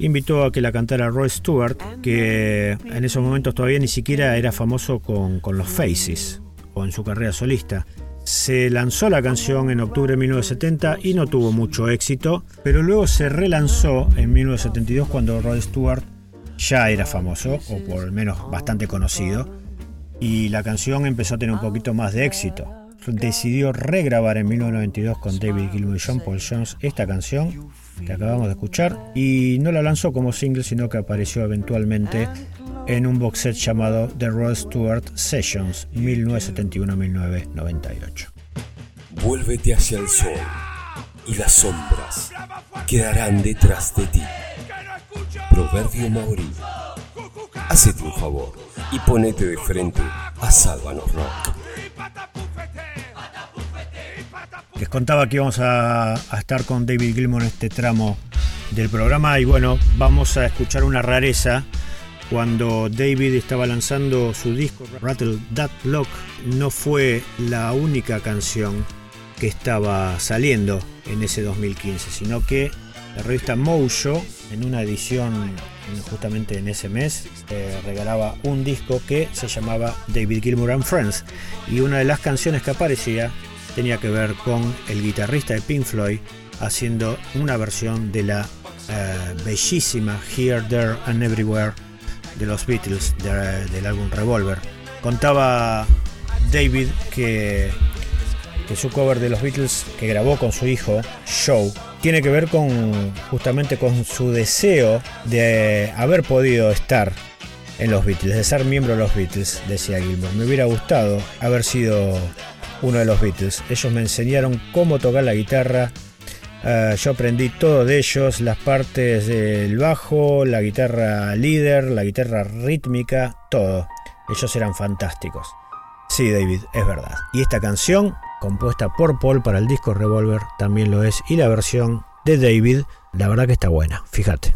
invitó a que la cantara Roy Stewart, que en esos momentos todavía ni siquiera era famoso con, los Faces o en su carrera solista. Se lanzó la canción en octubre de 1970 y no tuvo mucho éxito, pero luego se relanzó en 1972 cuando Rod Stewart ya era famoso, o por lo menos bastante conocido, y la canción empezó a tener un poquito más de éxito. Decidió regrabar en 1992 con David Gilmour y John Paul Jones esta canción que acabamos de escuchar y no la lanzó como single sino que apareció eventualmente en un box set llamado The Rod Stewart Sessions 1971-1998. Vuélvete hacia el sol y las sombras quedarán detrás de ti. Proverbio maorí. Hacete un favor y ponete de frente a Sálvanos Rock. Les contaba que íbamos a, estar con David Gilmour en este tramo del programa y bueno, vamos a escuchar una rareza. Cuando David estaba lanzando su disco Rattle That Lock, no fue la única canción que estaba saliendo en ese 2015, sino que la revista Mojo, en una edición justamente en ese mes, eh, regalaba un disco que se llamaba David Gilmour and Friends. Y una de las canciones que aparecía tenía que ver con el guitarrista de Pink Floyd haciendo una versión de la eh, bellísima Here, There and Everywhere de los Beatles de- del álbum Revolver. Contaba David que su cover de los Beatles que grabó con su hijo, Joe, tiene que ver con justamente con su deseo de haber podido estar en los Beatles, de ser miembro de los Beatles, decía Gilmour. Me hubiera gustado haber sido uno de los Beatles. Ellos me enseñaron cómo tocar la guitarra. Eh, yo aprendí todo de ellos, las partes del bajo, la guitarra líder, la guitarra rítmica, todo. Ellos eran fantásticos. Sí, David, es verdad. Y esta canción, compuesta por Paul para el disco Revolver, también lo es. Y la versión de David, la verdad que está buena, fíjate.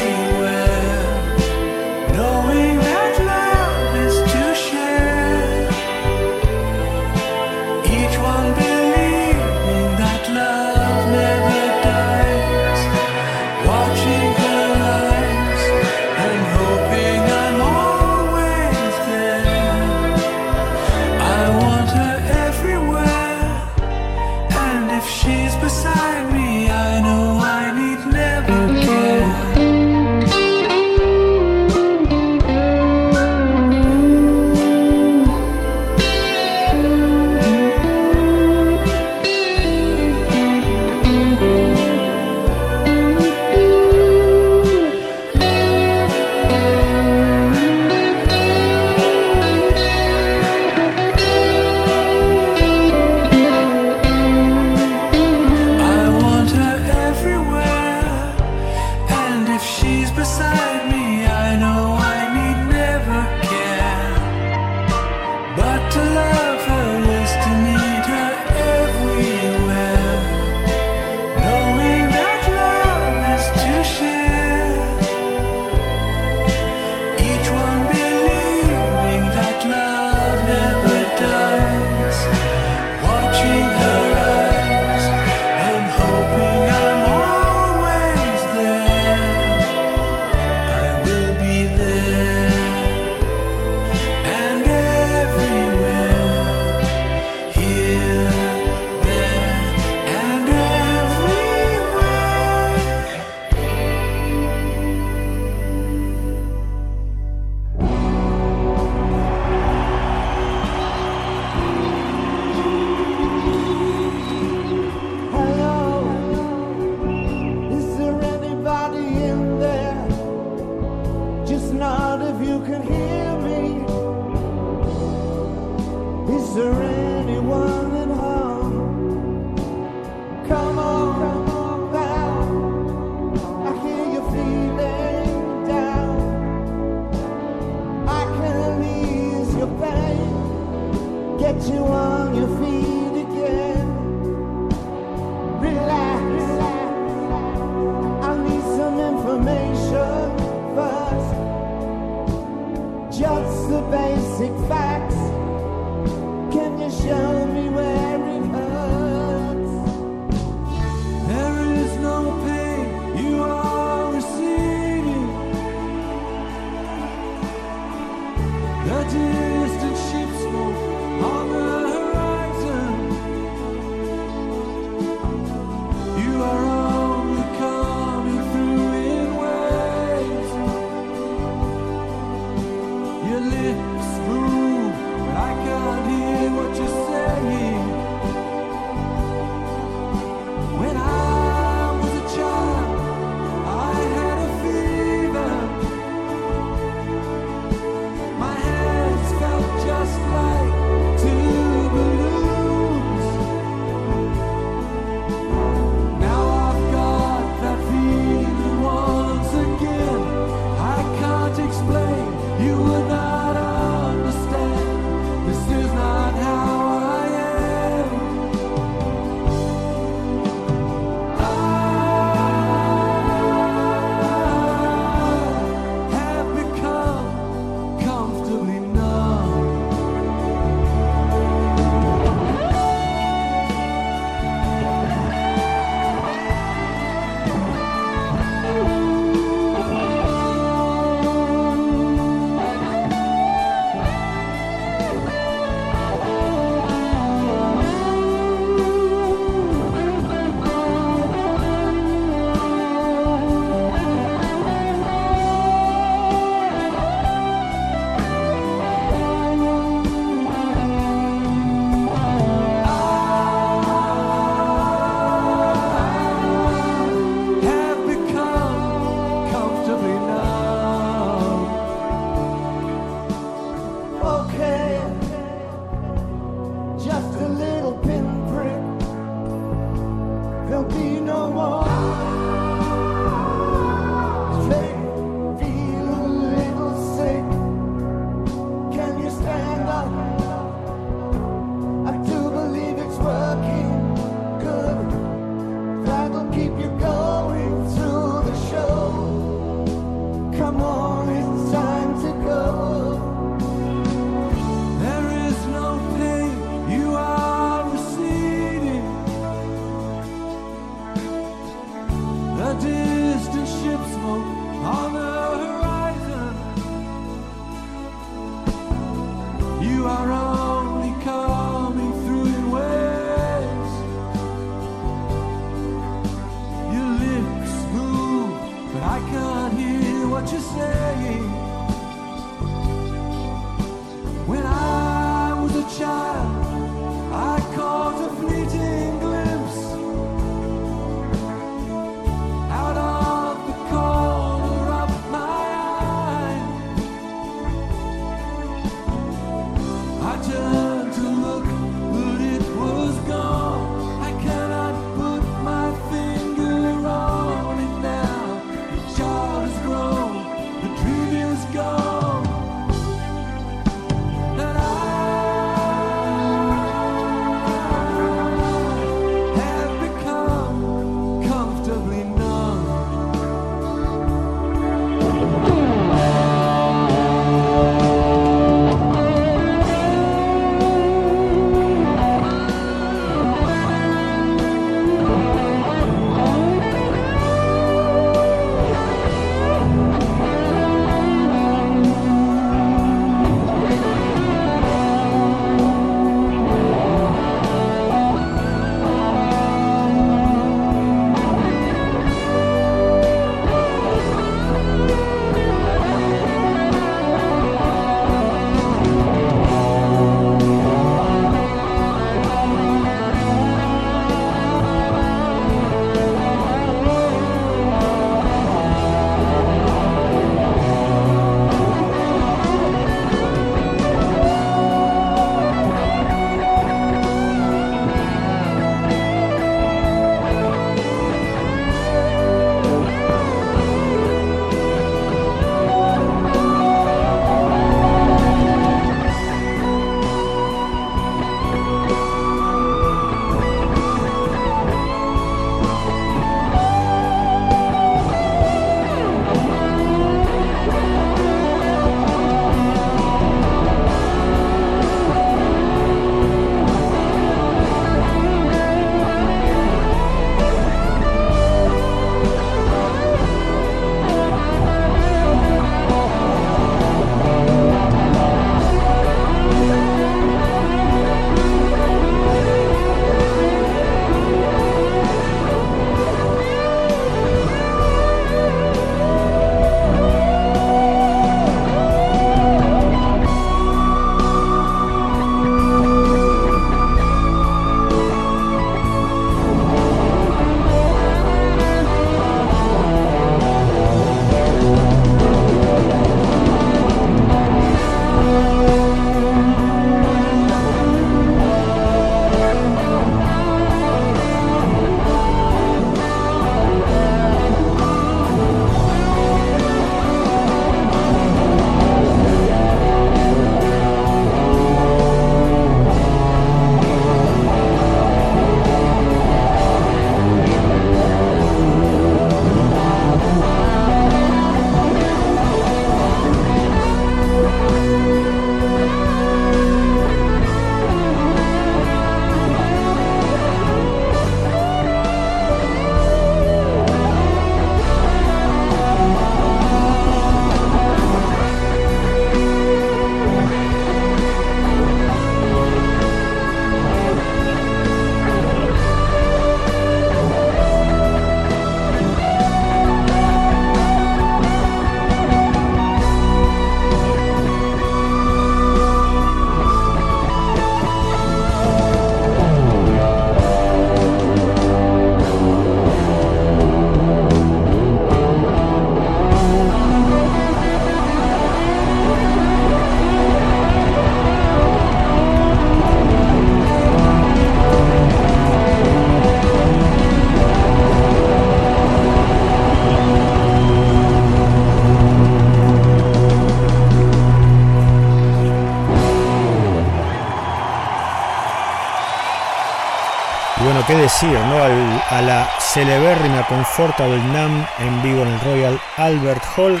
Qué decir, ¿no? Al- a la celebérrima Comfortable Nam en vivo en el Royal Albert Hall,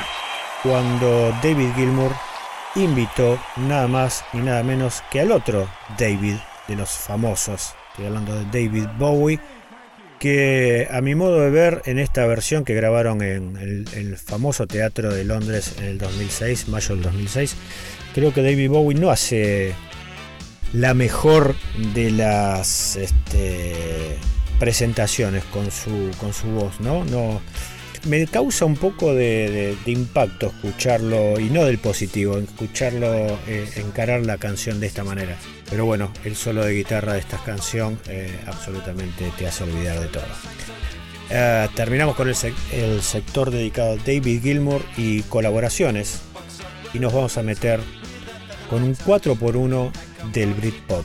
cuando David Gilmour invitó nada más y nada menos que al otro David de los famosos. Estoy hablando de David Bowie, que a mi modo de ver en esta versión que grabaron en el, famoso teatro de Londres en el 2006, mayo del 2006, creo que David Bowie no hace la mejor de las este, presentaciones con su, con su voz, ¿no? no me causa un poco de, impacto escucharlo, y no del positivo, escucharlo eh, encarar la canción de esta manera. Pero bueno, el solo de guitarra de esta canción eh, absolutamente te hace olvidar de todo. Eh, terminamos con el, el sector dedicado a David Gilmour y colaboraciones. Y nos vamos a meter con un 4x1 del Britpop.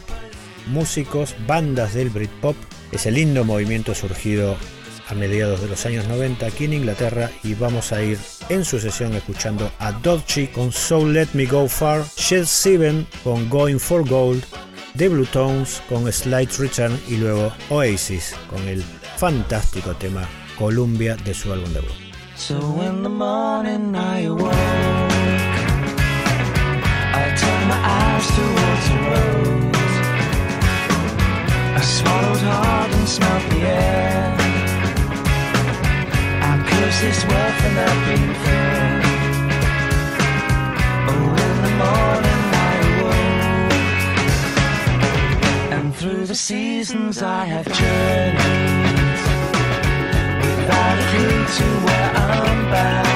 Músicos, bandas del Britpop. Es el lindo movimiento surgido a mediados de los años 90 aquí en Inglaterra y vamos a ir en sucesión escuchando a Dodgy con So Let Me Go Far, Shed Seven con Going for Gold, The Blue Tones con Slight Return y luego Oasis con el fantástico tema Columbia de su álbum debut. I swallowed hard and smelled the air I cursed this world for not being fair Oh, in the morning I awoke And through the seasons I have journeyed without a clue to where I'm bound.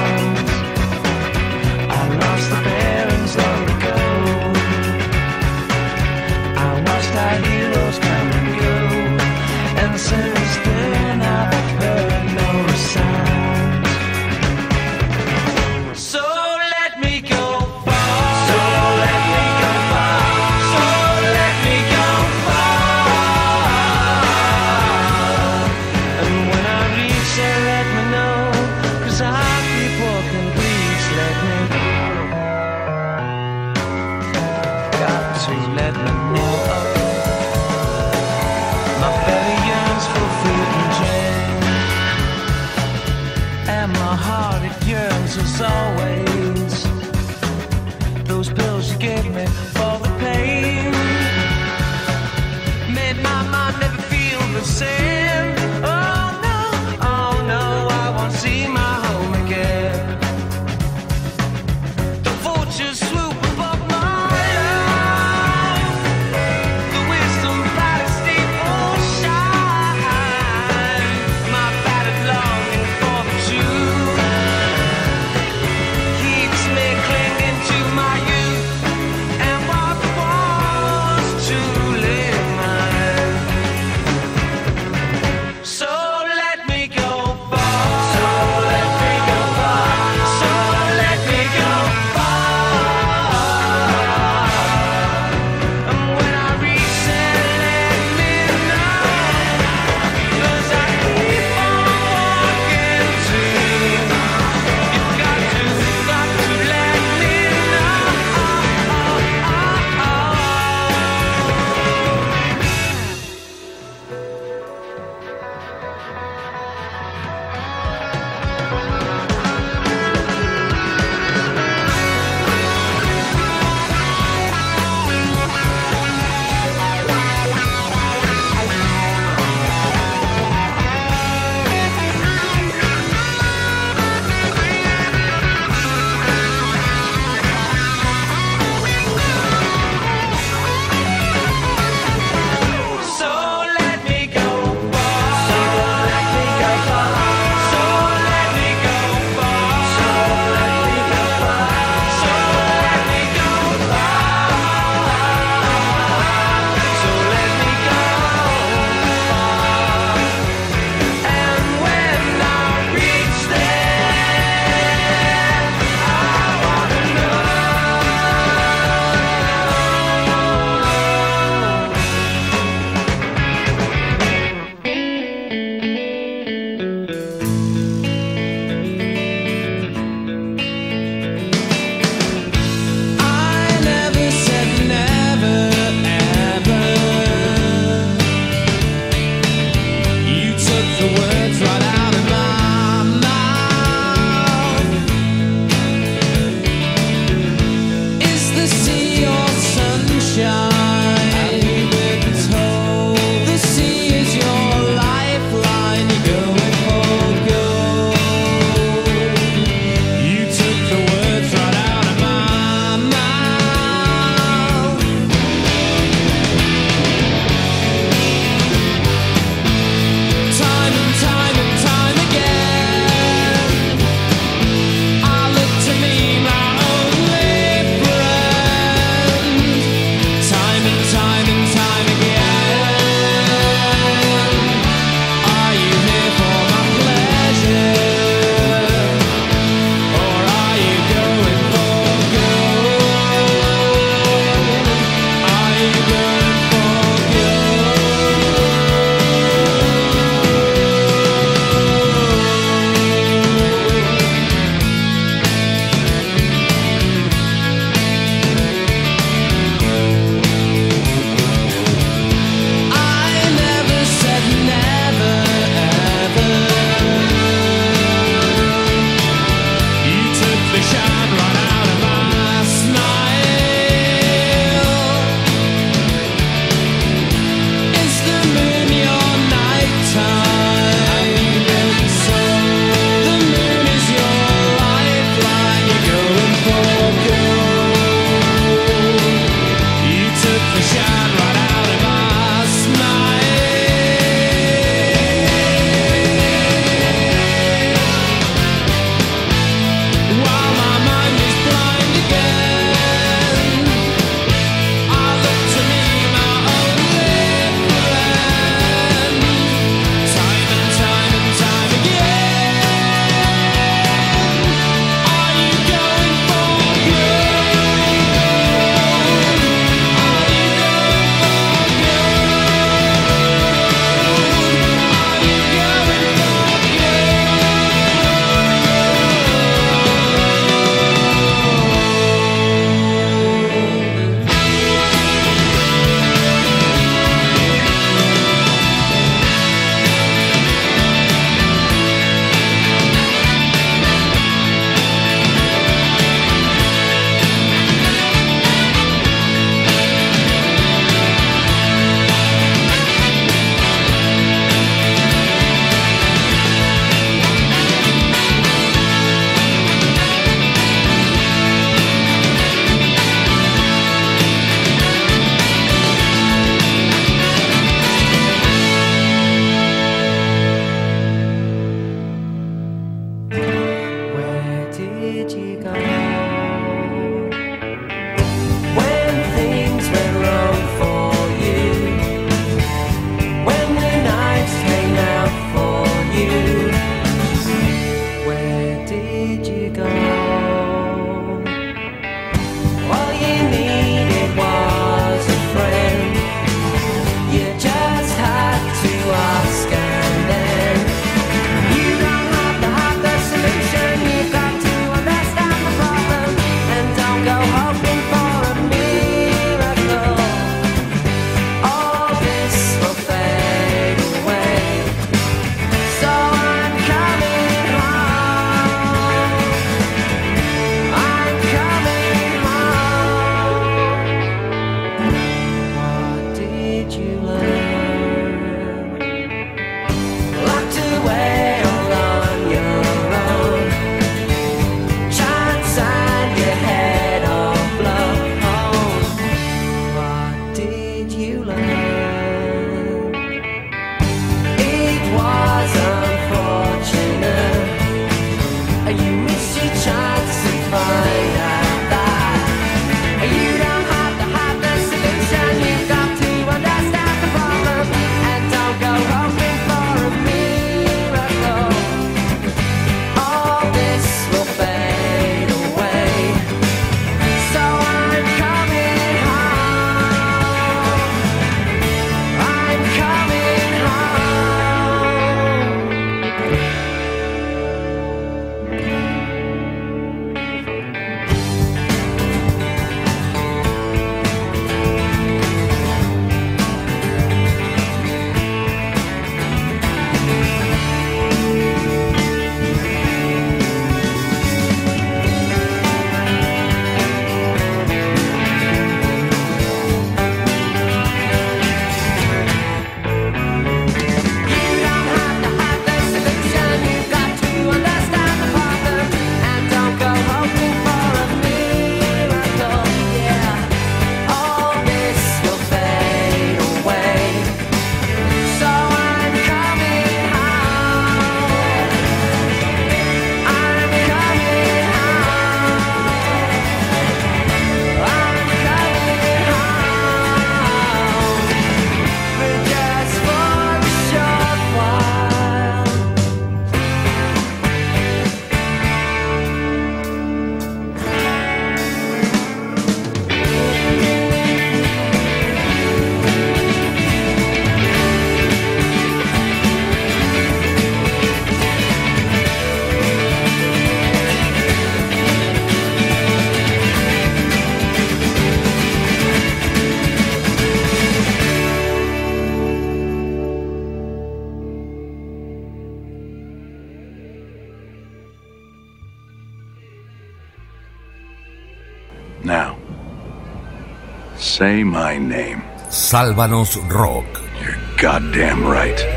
Say my name. Sálvanos Rock. You're goddamn right.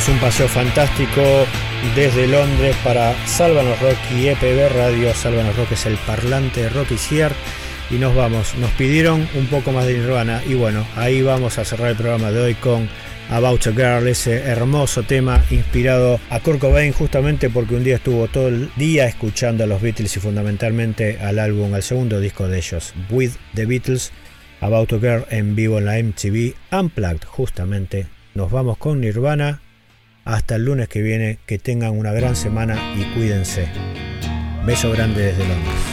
Tuvimos un paseo fantástico desde Londres para Sálvanos Rock y EPB Radio. Sálvanos Rock es el parlante de Rock. Y nos vamos, nos pidieron un poco más de Nirvana y bueno, ahí vamos a cerrar el programa de hoy con About a Girl, ese hermoso tema inspirado a Kurt Cobain justamente porque un día estuvo todo el día escuchando a los Beatles y fundamentalmente al álbum, al segundo disco de ellos, With the Beatles, About a Girl en vivo en la MTV Unplugged justamente. Nos vamos con Nirvana. Hasta el lunes que viene, que tengan una gran semana y cuídense. Beso grande desde Londres.